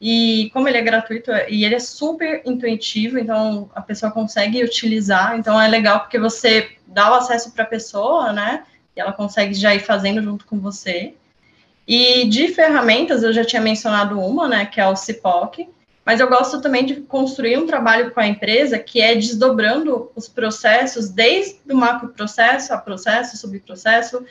e como ele é gratuito e ele é super intuitivo, então a pessoa consegue utilizar, então é legal porque você dá o acesso para a pessoa, né? E ela consegue já ir fazendo junto com você. E de ferramentas, eu já tinha mencionado uma, né, que é o CIPOC, mas eu gosto também de construir um trabalho com a empresa que é desdobrando os processos, desde o macro processo a processo, subprocesso,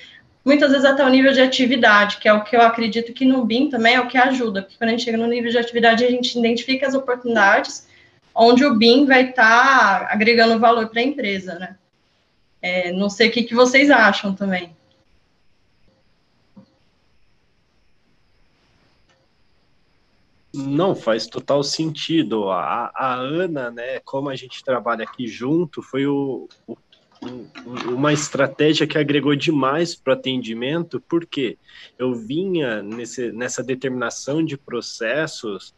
muitas vezes até o nível de atividade, que é o que eu acredito que no BIM também é o que ajuda, porque quando a gente chega no nível de atividade, a gente identifica as oportunidades onde o BIM vai estar tá agregando valor para a empresa, né? É, não sei o que, que vocês acham também. Não, faz total sentido. A, a Ana, né, como a gente trabalha aqui junto, foi o, o uma estratégia que agregou demais para o atendimento, porque eu vinha nesse, nessa determinação de processos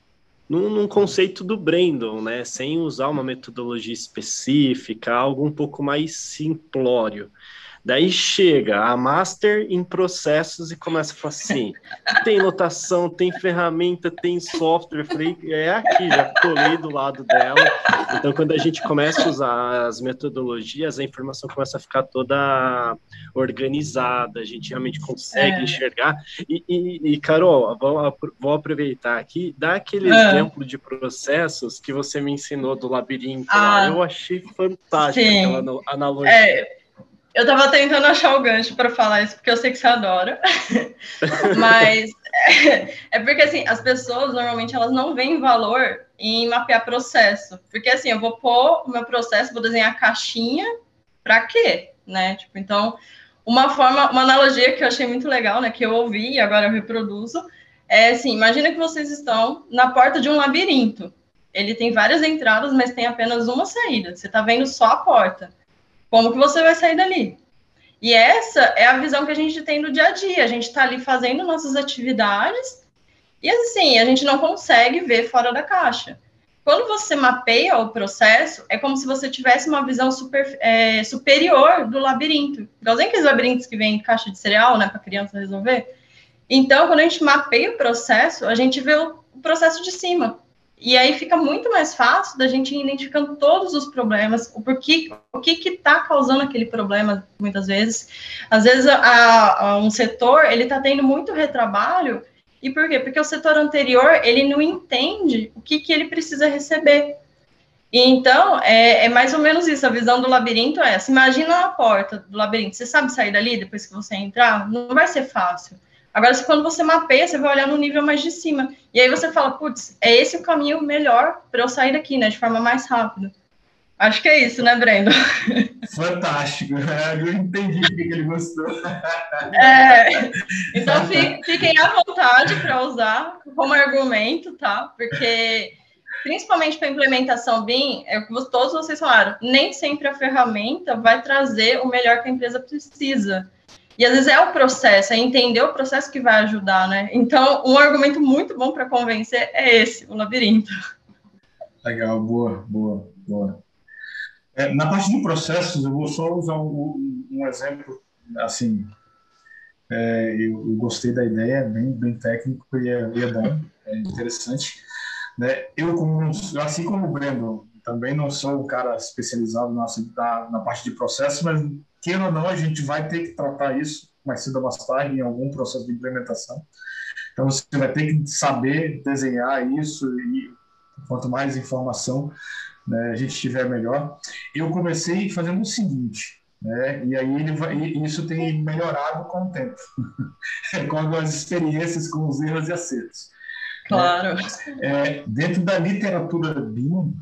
num, num, conceito do Brandon, né, sem usar uma metodologia específica, algo um pouco mais simplório. Daí chega a master em processos e começa a falar assim: tem notação, tem ferramenta, tem software. Eu falei, é aqui, já colei do lado dela. Então, quando a gente começa a usar as metodologias, a informação começa a ficar toda organizada, a gente realmente consegue é. enxergar. E, e, e, Carol, vou, vou aproveitar aqui, dá aquele é. exemplo de processos que você me ensinou do labirinto. Ah, eu achei fantástico aquela analogia. É eu tava tentando achar o gancho para falar isso, porque eu sei que você adora. Mas é, é, porque, assim, as pessoas, normalmente, elas não veem valor em mapear processo. Porque, assim, eu vou pôr o meu processo, vou desenhar a caixinha, para quê? Né? Tipo, então, uma forma, uma analogia que eu achei muito legal, né, que eu ouvi e agora eu reproduzo, É assim, imagina que vocês estão na porta de um labirinto. Ele tem várias entradas, mas tem apenas uma saída. Você está vendo só a porta. Como que você vai sair dali? E essa é a visão que a gente tem no dia a dia. A gente está ali fazendo nossas atividades e assim, a gente não consegue ver fora da caixa. Quando você mapeia o processo, é como se você tivesse uma visão super, é, superior do labirinto. Igualzinho aqueles labirintos que vem em caixa de cereal, né, para criança resolver. Então, quando a gente mapeia o processo, a gente vê o processo de cima. E aí fica muito mais fácil da gente ir identificando todos os problemas, o porquê, o que está causando aquele problema, muitas vezes. Às vezes, a, a um setor, ele está tendo muito retrabalho, e por quê? Porque o setor anterior, ele não entende o que, que ele precisa receber. E então, é, é, mais ou menos isso, a visão do labirinto é essa. Imagina a porta do labirinto, você sabe sair dali depois que você entrar? Não vai ser fácil. Agora, se quando você mapeia, você vai olhar no nível mais de cima. E aí você fala, putz, é esse o caminho melhor para eu sair daqui, né? De forma mais rápida. Acho que é isso, né, Brendo? Fantástico. Eu entendi o que ele gostou. É, então fiquem à vontade para usar como argumento, tá? Porque principalmente para implementação BIM, é o que todos vocês falaram, nem sempre a ferramenta vai trazer o melhor que a empresa precisa. E às vezes é o processo, é entender o processo que vai ajudar, né? Então, um argumento muito bom para convencer é esse, o labirinto. Legal, boa, boa, boa. É, na parte de processos, eu vou só usar um, um exemplo, assim, é, eu, eu, gostei da ideia, bem, bem técnico e é, e é bom, é interessante. Né? Eu, como, assim como o Brendo, também não sou um cara especializado na, na, parte de processos, mas queira ou não, a gente vai ter que tratar isso mais cedo ou mais tarde em algum processo de implementação. Então, você vai ter que saber desenhar isso e quanto mais informação né, a gente tiver, melhor. Eu comecei fazendo o seguinte, né, e aí ele vai, isso tem melhorado com o tempo, com as experiências, com os erros e acertos. Né. Claro. É, dentro da literatura BIM,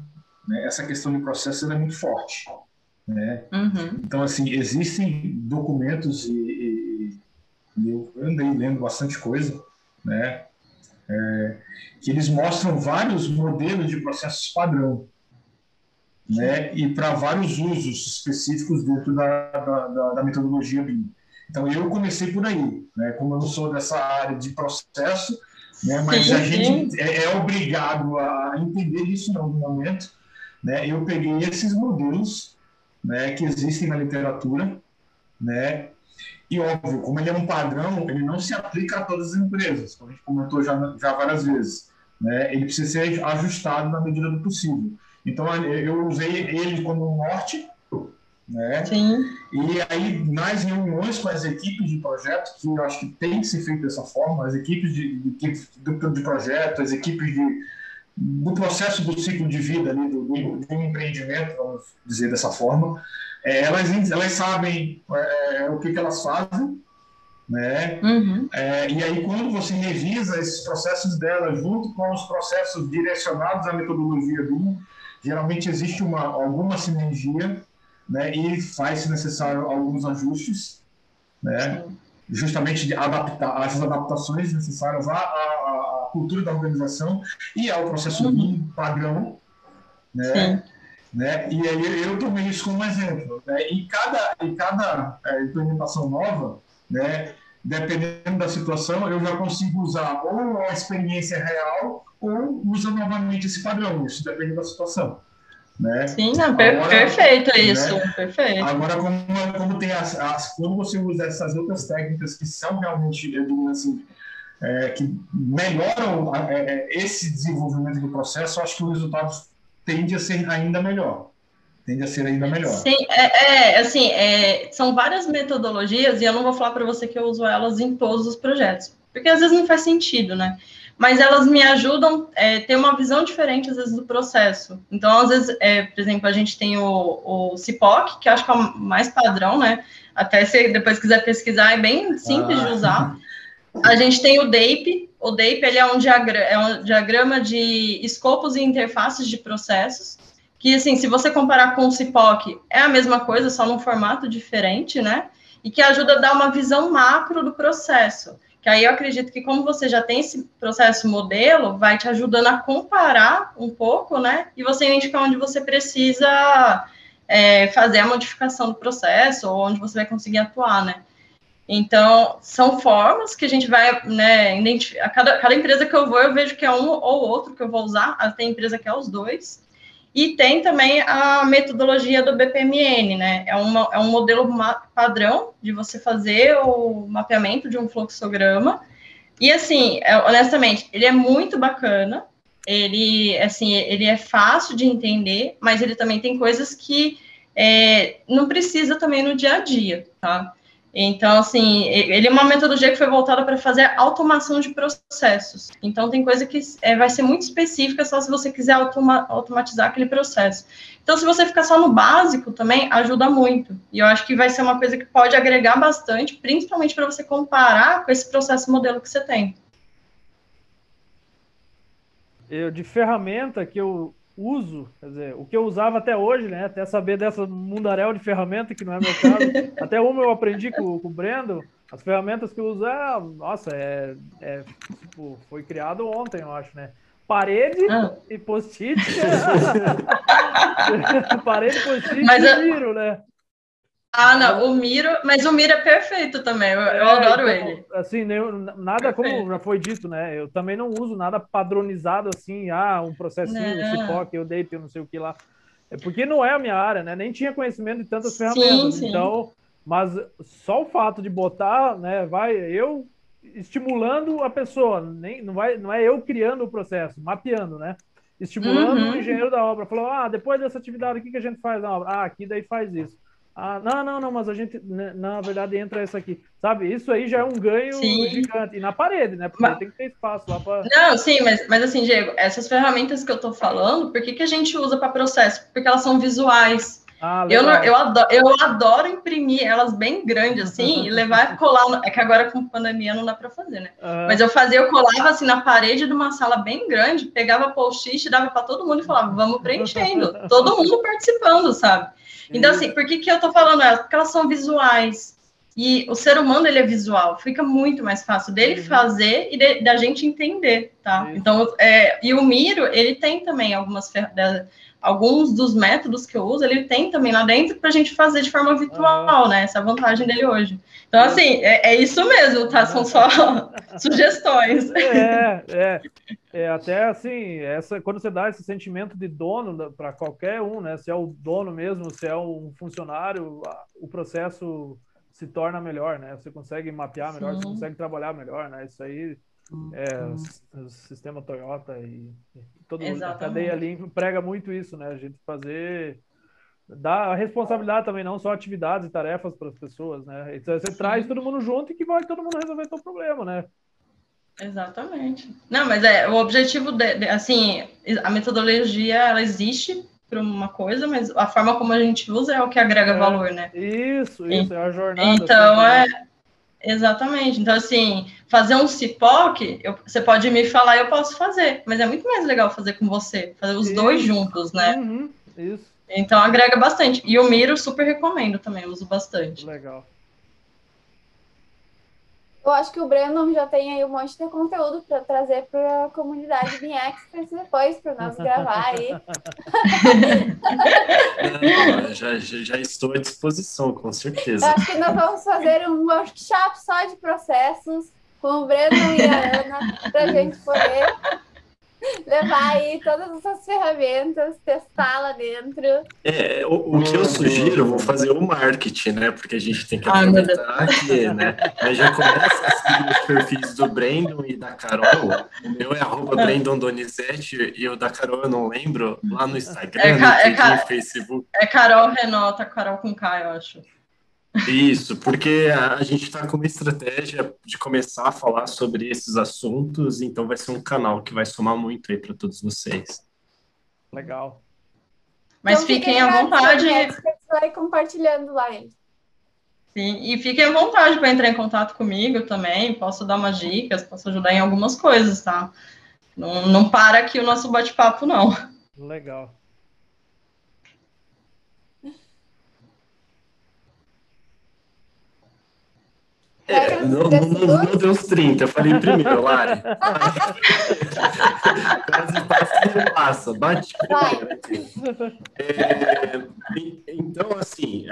né, essa questão de processo é muito forte. Né? Uhum. Então, assim, existem documentos e, e, e, eu andei lendo bastante coisa, né? É, que eles mostram vários modelos de processos padrão, né? E para vários usos específicos dentro da, da, da, da metodologia BIM. Então, eu comecei por aí, né? Como eu não sou dessa área de processo, né? Mas a gente é, é, obrigado a entender isso em algum momento, né? Eu peguei esses modelos né, que existem na literatura, né? E óbvio, como ele é um padrão, ele não se aplica a todas as empresas, como a gente comentou já, já várias vezes, né? Ele precisa ser ajustado na medida do possível. Então eu usei ele como um norte, né? Sim. E aí nas reuniões com as equipes de projeto, que eu acho que tem que ser feito dessa forma, as equipes de, de, de, de projeto, as equipes de do processo do ciclo de vida ali, do, do, do empreendimento, vamos dizer dessa forma, é, elas, elas sabem é, o que, que elas fazem, né? Uhum. É, e aí quando você revisa esses processos delas junto com os processos direcionados à metodologia do geralmente existe uma alguma sinergia, né? E faz-se necessário alguns ajustes, né? Justamente de adaptar essas adaptações necessárias à, à cultura da organização e ao processo uhum. padrão, né? Né? E aí eu tomei isso como exemplo. Né? E cada, em cada é, implementação nova, né, dependendo da situação, eu já consigo usar ou a experiência real ou usa novamente esse padrão. Isso depende da situação. Né? Sim, não, per Agora, perfeito né? isso, perfeito. Agora, como, como tem as, as, quando você usa essas outras técnicas que são realmente, eu digo assim, é, que melhoram é, é, esse desenvolvimento do processo, acho que o resultado tende a ser ainda melhor. Tende a ser ainda melhor. Sim, é, é assim, é, são várias metodologias e eu não vou falar para você que eu uso elas em todos os projetos, porque às vezes não faz sentido, né? Mas elas me ajudam a é, ter uma visão diferente, às vezes, do processo. Então, às vezes, por exemplo, a gente tem o, o CIPOC, que acho que é o mais padrão, né? Até se depois quiser pesquisar, é bem simples ah. de usar. A gente tem o DAPE. O DAPE ele é, um diagrama, é um diagrama de escopos e interfaces de processos, que, assim, se você comparar com o CIPOC, é a mesma coisa, só num formato diferente, né? E que ajuda a dar uma visão macro do processo, Que aí eu acredito que como você já tem esse processo modelo, vai te ajudando a comparar um pouco, né? E você identificar onde você precisa é, fazer a modificação do processo ou onde você vai conseguir atuar, né? Então, são formas que a gente vai, né, identificar. Cada, cada empresa que eu vou, eu vejo que é um ou outro que eu vou usar. Ah, tem empresa que é os dois. E tem também a metodologia do BPMN, né? É, uma, é um modelo padrão de você fazer o mapeamento de um fluxograma. E, assim, é, honestamente, ele é muito bacana. Ele, assim, ele é fácil de entender, mas ele também tem coisas que é, não precisa também no dia a dia, tá? Então, assim, ele é uma metodologia que foi voltada para fazer automação de processos. Então, tem coisa que é, vai ser muito específica só se você quiser automa automatizar aquele processo. Então, se você ficar só no básico também, ajuda muito. E eu acho que vai ser uma coisa que pode agregar bastante, principalmente para você comparar com esse processo modelo que você tem. Eu, de ferramenta que eu uso, quer dizer, o que eu usava até hoje, né? Até saber dessa mundaréu de ferramenta, que não é meu caso. até uma eu aprendi com, com o Brendo. As ferramentas que eu uso, é, nossa, é, é tipo, foi criado ontem, eu acho, né? Parede ah. e post-it. Parede, post-it e Miro, né? Ah, não, o Miro, mas o Miro é perfeito também, eu, é, adoro então, ele. Assim, nada perfeito. como já foi dito, né? Eu também não uso nada padronizado assim, ah, um processinho, um CIPOC, eu deito, eu não sei o que lá. É porque não é a minha área, né? Nem tinha conhecimento de tantas ferramentas. Sim. Então, mas só o fato de botar, né, vai eu estimulando a pessoa, nem não vai, não é eu criando o processo, mapeando, né? Estimulando uhum. o engenheiro da obra, falou: "Ah, depois dessa atividade, o que que a gente faz na obra? Ah, aqui daí faz isso. Ah, não, não, não, mas a gente, né, na verdade, entra essa aqui. Sabe, isso aí já é um ganho sim. gigante. E na parede, né? Porque mas... tem que ter espaço lá para. Não, sim, mas, mas assim, Diego, essas ferramentas que eu tô falando, por que, que a gente usa para processo? Porque elas são visuais. Ah, eu, eu, adoro, eu adoro imprimir elas bem grandes assim e levar e colar. É que agora com pandemia não dá para fazer, né? Uhum. Mas eu fazia, eu colava assim na parede de uma sala bem grande, pegava post-it, dava para todo mundo e falava, vamos preenchendo. todo mundo participando, sabe? Então, assim, por que, que eu tô falando elas? Porque elas são visuais. E o ser humano, ele é visual. Fica muito mais fácil dele uhum. fazer e de, da gente entender, tá? Isso. Então, é, e o Miro, ele tem também algumas alguns dos métodos que eu uso, ele tem também lá dentro para a gente fazer de forma virtual, né? Essa é a vantagem dele hoje. Então, assim, é, é isso mesmo, tá? São só sugestões. É, é, é. Até assim, essa, quando você dá esse sentimento de dono para qualquer um, né? Se é o dono mesmo, se é um funcionário, o processo se torna melhor, né? Você consegue mapear melhor, Sim. você consegue trabalhar melhor, né? Isso aí é, o sistema Toyota e, toda a cadeia ali prega muito isso, né? A gente fazer dar a responsabilidade também, não só atividades e tarefas para as pessoas, né? Então, você Sim. traz todo mundo junto e que vai todo mundo resolver o problema, né? Exatamente. Não, mas é o objetivo de, de, assim, a metodologia ela existe para uma coisa, mas a forma como a gente usa é o que agrega é, valor, né? Isso, isso, e, é a jornada. Então, assim, é Exatamente. Então, assim, fazer um CIPOC, eu, você pode me falar, eu posso fazer, mas é muito mais legal fazer com você, fazer os isso. dois juntos, né? Uhum, isso. Então agrega bastante. E o Miro super recomendo também, uso bastante. Legal. Eu acho que o Brandon já tem aí um monte de conteúdo para trazer para a comunidade de Experts depois para nós gravar aí. Não, já, já estou à disposição, com certeza. Eu acho que nós vamos fazer um workshop só de processos com o Brandon e a Ana para a gente poder levar aí todas essas ferramentas, testar lá dentro. É, o, o que eu sugiro, eu vou fazer o marketing, né? Porque a gente tem que aproveitar aqui, né? Aí já começa a seguir os perfis do Brandon e da Carol. O meu é arroba Brandon Donizete e o da Carol eu não lembro, lá no Instagram, é, no, é, Facebook. É Carol Renota, Carol com K, eu acho. Isso, porque a, a gente está com uma estratégia de começar a falar sobre esses assuntos, então vai ser um canal que vai somar muito aí para todos vocês. Legal. Mas então, fiquem à vontade. Vai compartilhando lá. Sim, e fiquem à vontade para entrar em contato comigo também. Posso dar umas dicas, posso ajudar em algumas coisas, tá? Não, não para aqui o nosso bate-papo, não. Legal. É, não, não, não, deu os 30, eu falei primeiro, Lari. Quase passa, passa, bate primeiro. É, então, assim,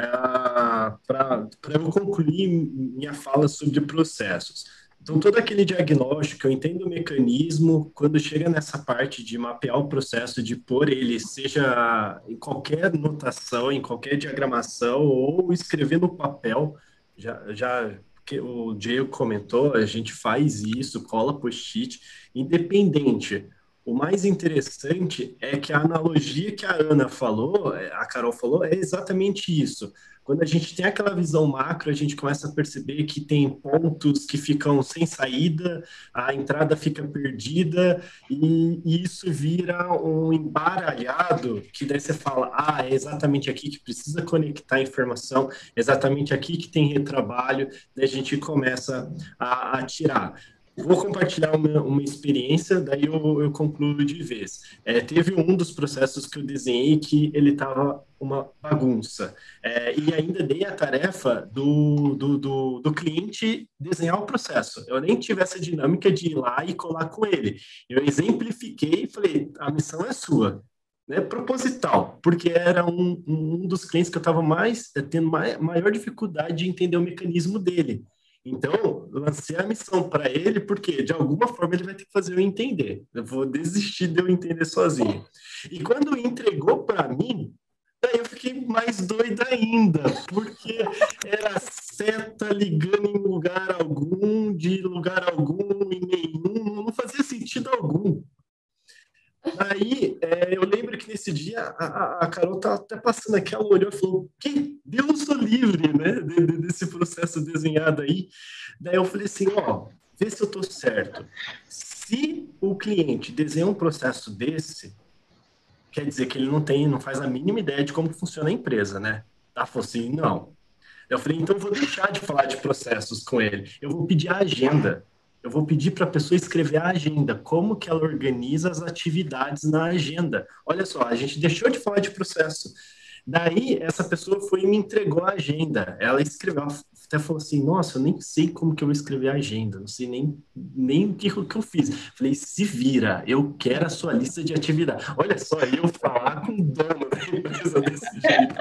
para eu concluir minha fala sobre processos. Então, todo aquele diagnóstico, eu entendo o mecanismo, quando chega nessa parte de mapear o processo, de pôr ele, seja em qualquer notação, em qualquer diagramação, ou escrever no papel, já, já que o Diego comentou, a gente faz isso, cola post-it, independente. O mais interessante é que a analogia que a Ana falou, a Carol falou, é exatamente isso. Quando a gente tem aquela visão macro, a gente começa a perceber que tem pontos que ficam sem saída, a entrada fica perdida, e, e isso vira um embaralhado, que daí você fala, ah, é exatamente aqui que precisa conectar a informação, exatamente aqui que tem retrabalho, daí a gente começa a, a tirar. Vou compartilhar uma, uma experiência, daí eu, eu concluo de vez. É, teve um dos processos que eu desenhei que ele estava uma bagunça. É, e ainda dei a tarefa do, do, do, do, cliente desenhar o processo. Eu nem tive essa dinâmica de ir lá e colar com ele. Eu exemplifiquei e falei, a missão é sua. Né, proposital, porque era um, um dos clientes que eu estava mais tendo maior dificuldade de entender o mecanismo dele. Então, lancei a missão para ele, porque de alguma forma ele vai ter que fazer eu entender. Eu vou desistir de eu entender sozinho. E quando entregou para mim, daí eu fiquei mais doida ainda, porque era seta ligando em lugar algum, de lugar algum em nenhum, não fazia sentido algum. Aí é, eu lembro que nesse dia a, a Carol tá até passando aqui, ela olhou e falou: que Deus o livre, né? De, de, desse processo desenhado aí. Daí eu falei assim: ó, vê se eu tô certo. Se o cliente desenha um processo desse, quer dizer que ele não tem, não faz a mínima ideia de como funciona a empresa, né? Ela falou assim: não. Eu falei: então vou deixar de falar de processos com ele, eu vou pedir a agenda eu vou pedir para a pessoa escrever a agenda, como que ela organiza as atividades na agenda. Olha só, a gente deixou de falar de processo. Daí, essa pessoa foi e me entregou a agenda. Ela escreveu, até falou assim, nossa, eu nem sei como que eu vou escrever a agenda, não sei nem, nem o que, o que eu fiz. Falei, se vira, eu quero a sua lista de atividades. Olha só, eu falar com o dono da empresa desse jeito.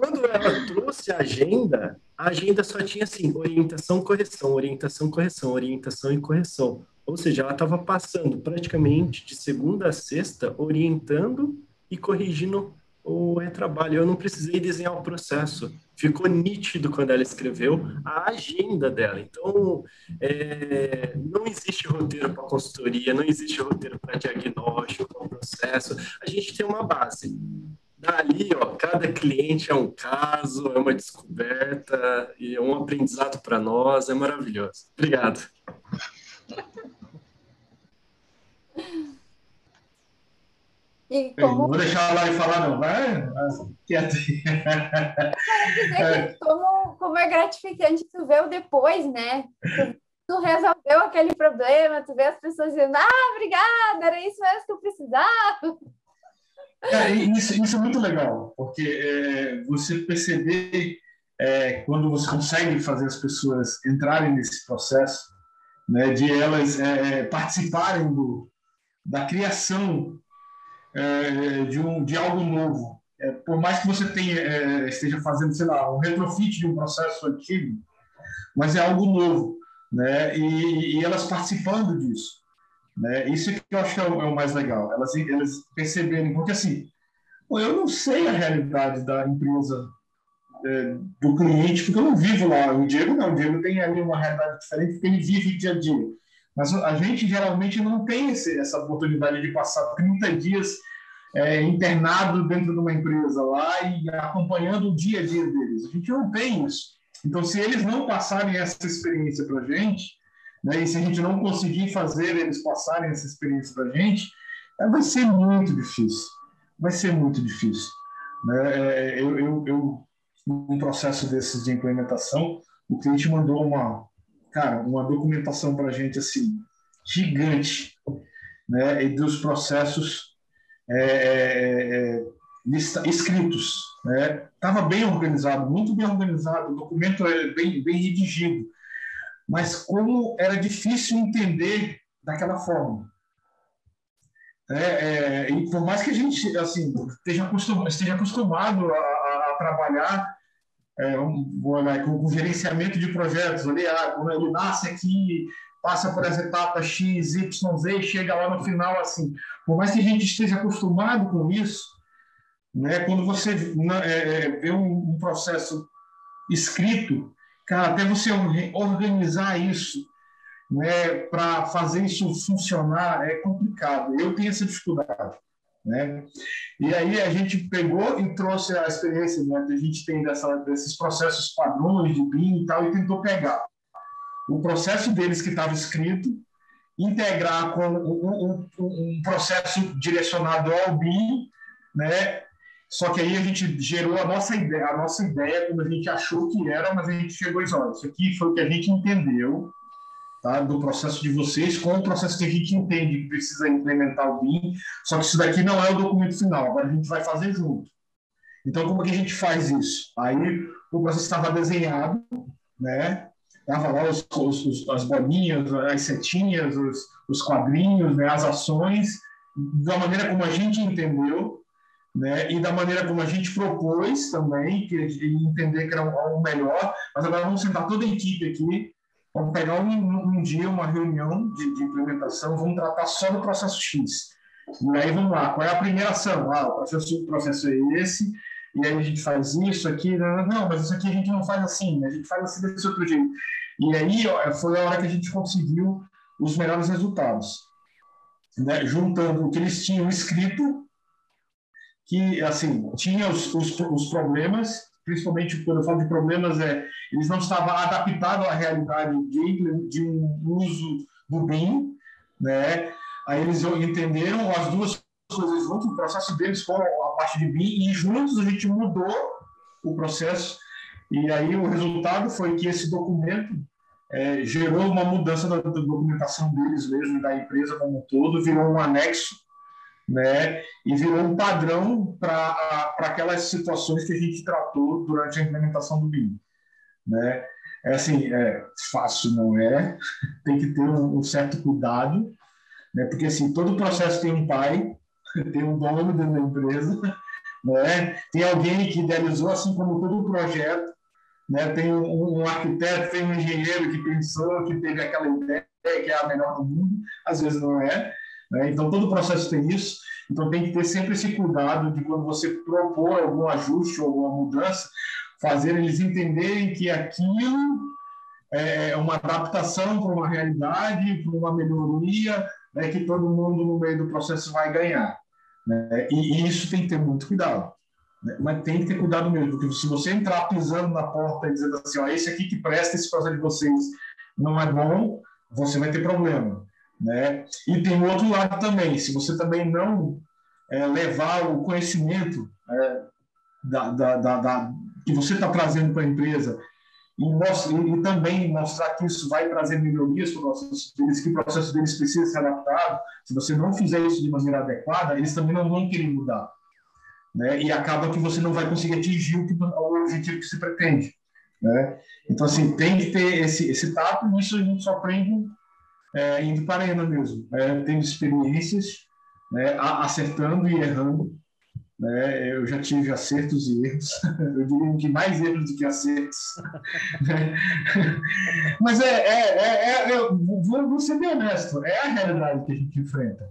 Quando ela trouxe a agenda, a agenda só tinha assim, orientação, correção, orientação, correção, orientação e correção. Ou seja, ela estava passando praticamente de segunda a sexta orientando e corrigindo o retrabalho. Eu não precisei desenhar o processo. Ficou nítido quando ela escreveu a agenda dela. Então, é, não existe roteiro para consultoria, não existe roteiro para diagnóstico, para processo. A gente tem uma base. Dali, ó, cada cliente é um caso, é uma descoberta e é um aprendizado para nós, é maravilhoso. Obrigado. E como... Não vou deixar lá e falar, não, vai quieto. Como, como é gratificante tu ver o depois, né? Tu, tu resolveu aquele problema, tu vê as pessoas dizendo, ah, obrigada, era isso mesmo que eu precisava. É, isso, isso, é muito legal, porque é, você perceber é, quando você consegue fazer as pessoas entrarem nesse processo, né, de elas é, participarem do, da criação é, de, um, de algo novo. É, por mais que você tenha, esteja fazendo, sei lá, um retrofit de um processo antigo, mas é algo novo, né, e, e elas participando disso. Né? Isso que eu acho que é o, é o mais legal, elas, elas perceberem, porque assim, eu não sei a realidade da empresa, é, do cliente, porque eu não vivo lá. O Diego não, o Diego tem ali uma realidade diferente, porque ele vive dia a dia. Mas a gente geralmente não tem esse, essa oportunidade de passar 30 dias é, internado dentro de uma empresa lá e acompanhando o dia a dia deles. A gente não tem isso. Então, se eles não passarem essa experiência para a gente, né? E se a gente não conseguir fazer eles passarem essa experiência para a gente, é, vai ser muito difícil. Vai ser muito difícil. Né? É, eu, eu, eu, num processo desses de implementação, o cliente mandou uma, cara, uma documentação para a gente assim gigante, né? E dos processos é, é, é escritos, né? Tava bem organizado, muito bem organizado, o documento é bem bem redigido mas como era difícil entender daquela forma. É, é, e por mais que a gente assim, esteja, acostumado, esteja acostumado a, a, a trabalhar é, um, com, com gerenciamento de projetos, ali, ah, quando ele nasce aqui, passa por as etapas X, Y, Z chega lá no final assim. Por mais que a gente esteja acostumado com isso, né, quando você é, é, vê um, um processo escrito, cara, até você organizar isso né, para fazer isso funcionar é complicado. Eu tenho essa dificuldade. Né? E aí a gente pegou e trouxe a experiência né, que a gente tem dessa, desses processos padrões de BIM e tal, e tentou pegar o processo deles que estava escrito, integrar com um, um, um, processo direcionado ao BIM, né? Só que aí a gente gerou a nossa ideia, a nossa ideia como a gente achou que era, mas a gente chegou e olha, isso aqui foi o que a gente entendeu, tá? do processo de vocês com o processo que a gente entende que precisa implementar o BIM, só que isso daqui não é o documento final, agora a gente vai fazer junto. Então, como que a gente faz isso? Aí o processo estava desenhado, né? Estava lá os, os, as bolinhas, as setinhas, os, os quadrinhos, né? as ações, da maneira como a gente entendeu, né? e da maneira como a gente propôs também, que entender que era o melhor, mas agora vamos sentar toda a equipe aqui Vamos pegar um, um dia, uma reunião de, de, implementação, vamos tratar só do processo X. E aí vamos lá, qual é a primeira ação? Ah, o processo, o processo é esse, e aí a gente faz isso aqui, não, não, mas isso aqui a gente não faz assim, a gente faz assim desse outro jeito. E aí ó, foi a hora que a gente conseguiu os melhores resultados. Né? Juntando o que eles tinham escrito, que assim, tinha os, os, os problemas, principalmente quando eu falo de problemas, é, eles não estavam adaptados à realidade de, de um uso do BIM, né? Aí eles entenderam as duas coisas juntas, o processo deles com a parte de BIM, e juntos a gente mudou o processo, e aí o resultado foi que esse documento é, gerou uma mudança da, da documentação deles mesmo, da empresa como um todo, virou um anexo né? E virou um padrão para aquelas situações que a gente tratou durante a implementação do BIM, né? É assim, é fácil não é, tem que ter um, um certo cuidado, né? Porque assim, todo processo tem um pai, tem um dono dentro da empresa, né? Tem alguém que idealizou, assim como todo projeto, né? Tem um, um arquiteto, tem um engenheiro que pensou, que teve aquela ideia que é a melhor do mundo, às vezes não é, né? Então, todo o processo tem isso. Então, tem que ter sempre esse cuidado de quando você propor algum ajuste ou alguma mudança, fazer eles entenderem que aquilo é uma adaptação para uma realidade, para uma melhoria, né, que todo mundo no meio do processo vai ganhar. Né? E, e, isso tem que ter muito cuidado. Né? Mas tem que ter cuidado mesmo, porque se você entrar pisando na porta e dizendo assim, ó, esse aqui que presta esse processo de vocês não é bom, você vai ter problema. Né? E tem o outro lado também, se você também não é, levar o conhecimento é, da, da, da, da, que você está trazendo para a empresa e, e, também mostrar que isso vai trazer melhorias para o processo deles, que o processo deles precisa ser adaptado, se você não fizer isso de maneira adequada, eles também não vão querer mudar. Né? E acaba que você não vai conseguir atingir o, que, o objetivo que se pretende. Né? Então, assim, tem que ter esse, esse tato, e isso a gente só aprende é, indo para a arena mesmo, é, tendo experiências, né, acertando e errando. Né, eu já tive acertos e erros, eu diria que mais erros do que acertos. Né. Mas é, é, é, é eu vou, vou ser bem honesto, é a realidade que a gente enfrenta.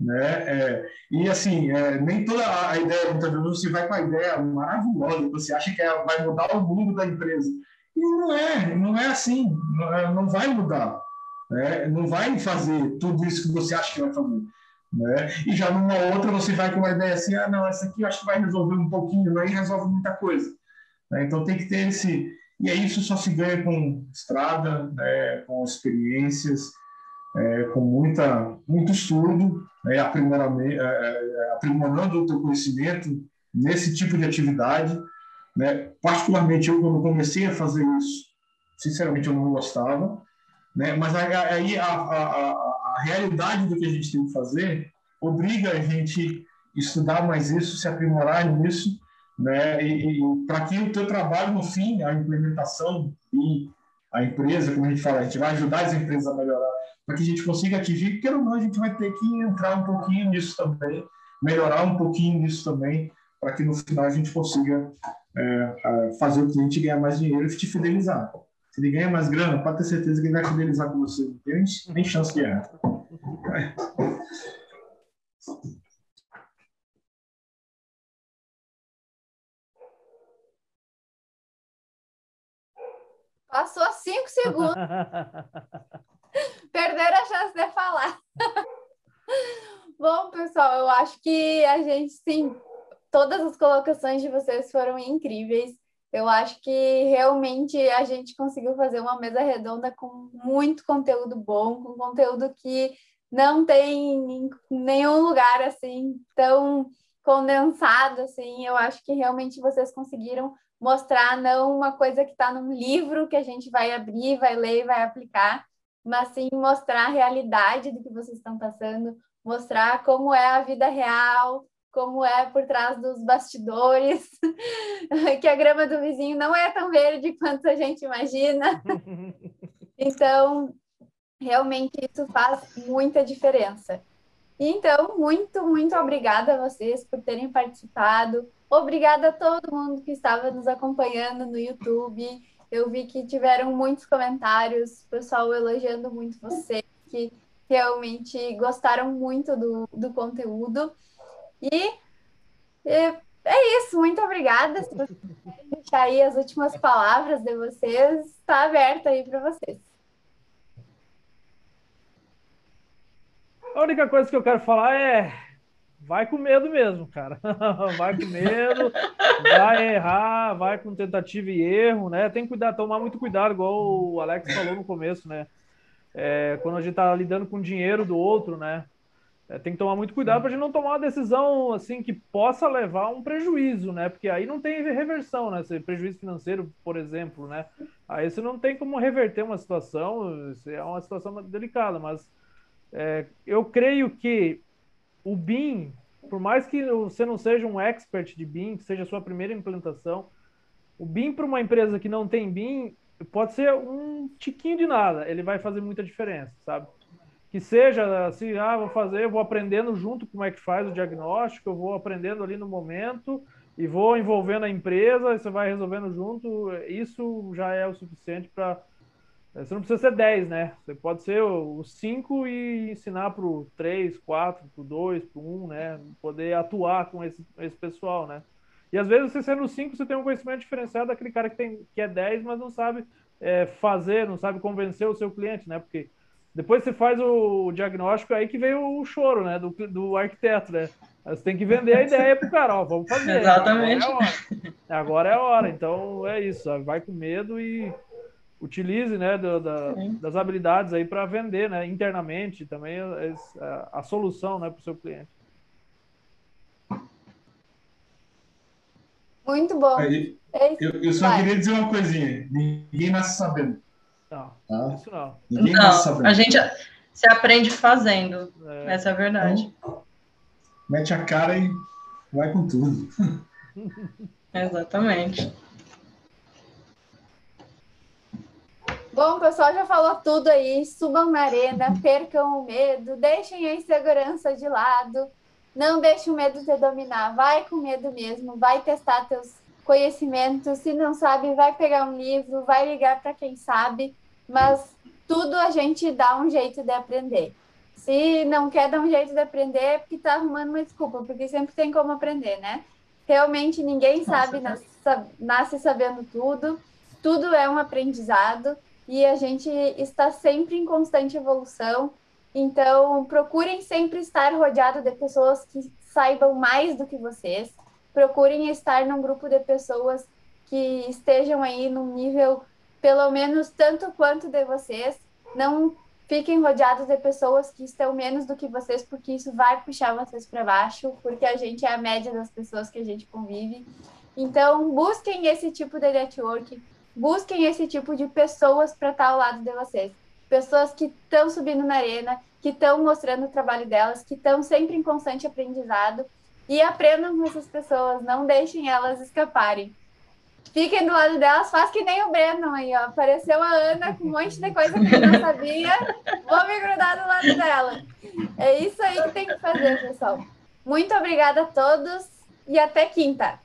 Né? É, e assim, é, nem toda a ideia, muitas vezes você vai com a ideia maravilhosa, você acha que é, vai mudar o mundo da empresa. E não é, não é assim, é, não vai mudar né? não vai fazer tudo isso que você acha que vai fazer. Né? E já numa outra você vai com uma ideia assim, ah, não, essa aqui eu acho que vai resolver um pouquinho, aí resolve muita coisa. Né? Então tem que ter esse... E aí isso só se ganha com estrada, né? com experiências, é, com muita, muito estudo, né? é, é, aprimorando o teu conhecimento nesse tipo de atividade. Né? Particularmente eu, quando comecei a fazer isso, sinceramente eu não gostava, né? Mas aí a, a, a, realidade do que a gente tem que fazer obriga a gente estudar mais isso, se aprimorar nisso, né? E, e para que o teu trabalho no fim, a implementação e a empresa, como a gente fala, a gente vai ajudar as empresas a melhorar, para que a gente consiga atingir, porque não, a gente vai ter que entrar um pouquinho nisso também, melhorar um pouquinho nisso também, para que no final a gente consiga é, fazer o cliente ganhar mais dinheiro e te fidelizar. Se ele ganha mais grana, pode ter certeza que ele vai fidelizar com você. Não tem nem chance de errar. Passou cinco segundos. Perderam a chance de falar. Bom, pessoal, eu acho que a gente, sim, todas as colocações de vocês foram incríveis. Eu acho que realmente a gente conseguiu fazer uma mesa redonda com muito conteúdo bom, com conteúdo que não tem em nenhum lugar assim tão condensado assim. Eu acho que realmente vocês conseguiram mostrar não uma coisa que está num livro que a gente vai abrir, vai ler e vai aplicar, mas sim mostrar a realidade do que vocês estão passando, mostrar como é a vida real, como é por trás dos bastidores, que a grama do vizinho não é tão verde quanto a gente imagina. Então, realmente isso faz muita diferença. Então, muito, muito obrigada a vocês por terem participado. Obrigada a todo mundo que estava nos acompanhando no YouTube. Eu vi que tiveram muitos comentários, pessoal elogiando muito vocês, que realmente gostaram muito do, do conteúdo. E, e é isso, muito obrigada. Se vocês deixar aí as últimas palavras de vocês, está aberto aí para vocês. A única coisa que eu quero falar é vai com medo mesmo, cara. vai com medo, vai errar, vai com tentativa e erro, né? Tem que cuidar, tomar muito cuidado, igual o Alex falou no começo, né? É, quando a gente tá lidando com o dinheiro do outro, né? É, tem que tomar muito cuidado para a gente não tomar uma decisão assim que possa levar a um prejuízo, né? Porque aí não tem reversão, né? Se prejuízo financeiro, por exemplo, né? Aí você não tem como reverter uma situação, é uma situação delicada, mas é, eu creio que o BIM, por mais que você não seja um expert de BIM, que seja a sua primeira implantação, o BIM para uma empresa que não tem BIM pode ser um tiquinho de nada, ele vai fazer muita diferença, sabe? Que seja assim, ah, vou fazer, vou aprendendo junto como é que faz o diagnóstico, eu vou aprendendo ali no momento e vou envolvendo a empresa, você vai resolvendo junto, isso já é o suficiente para eh, você não precisa ser 10, né? Você pode ser os 5 e ensinar para o 3, 4, para o 2, para o 1, né? Poder atuar com esse, esse pessoal, né? E às vezes você sendo 5, você tem um conhecimento diferenciado daquele cara que, tem, que é 10, mas não sabe é, fazer, não sabe convencer o seu cliente, né? Porque depois você faz o diagnóstico, aí que veio o choro, né? Do, do arquiteto, né? Você tem que vender a ideia pro cara, ó, vamos fazer. Exatamente. Agora é a hora. Agora é a hora. Então é isso, ó, vai com medo e utilize, né, do, da, das habilidades aí para vender, né, internamente também a, a solução, né, para o seu cliente. Muito bom. Aí, eu, eu, só vai. queria dizer uma coisinha. Ninguém nasce sabendo. Não, tá? isso não. Ninguém não, a gente se aprende fazendo. É. Essa é a verdade. Então, mete a cara e vai com tudo. Exatamente. Bom, o pessoal já falou tudo aí. Subam na arena, percam o medo, deixem a insegurança de lado. Não deixe o medo te dominar. Vai com medo mesmo, vai testar teus conhecimentos. Se não sabe, vai pegar um livro, vai ligar para quem sabe mas tudo a gente dá um jeito de aprender. Se não quer dar um jeito de aprender, é porque está arrumando uma desculpa, porque sempre tem como aprender, né? Realmente ninguém sabe, nasce, nasce sabendo tudo, tudo é um aprendizado e a gente está sempre em constante evolução. Então, procurem sempre estar rodeado de pessoas que saibam mais do que vocês. Procurem estar num grupo de pessoas que estejam aí num nível pelo menos tanto quanto de vocês. Não fiquem rodeados de pessoas que estão menos do que vocês, porque isso vai puxar vocês para baixo, porque a gente é a média das pessoas que a gente convive. Então, busquem esse tipo de network, busquem esse tipo de pessoas para estar ao lado de vocês. Pessoas que estão subindo na arena, que estão mostrando o trabalho delas, que estão sempre em constante aprendizado. E aprendam com essas pessoas, não deixem elas escaparem. Fiquem do lado delas, faz que nem o Breno aí, ó. Apareceu a Ana com um monte de coisa que eu não sabia. Vou me grudar do lado dela. É isso aí que tem que fazer, pessoal. Muito obrigada a todos e até quinta.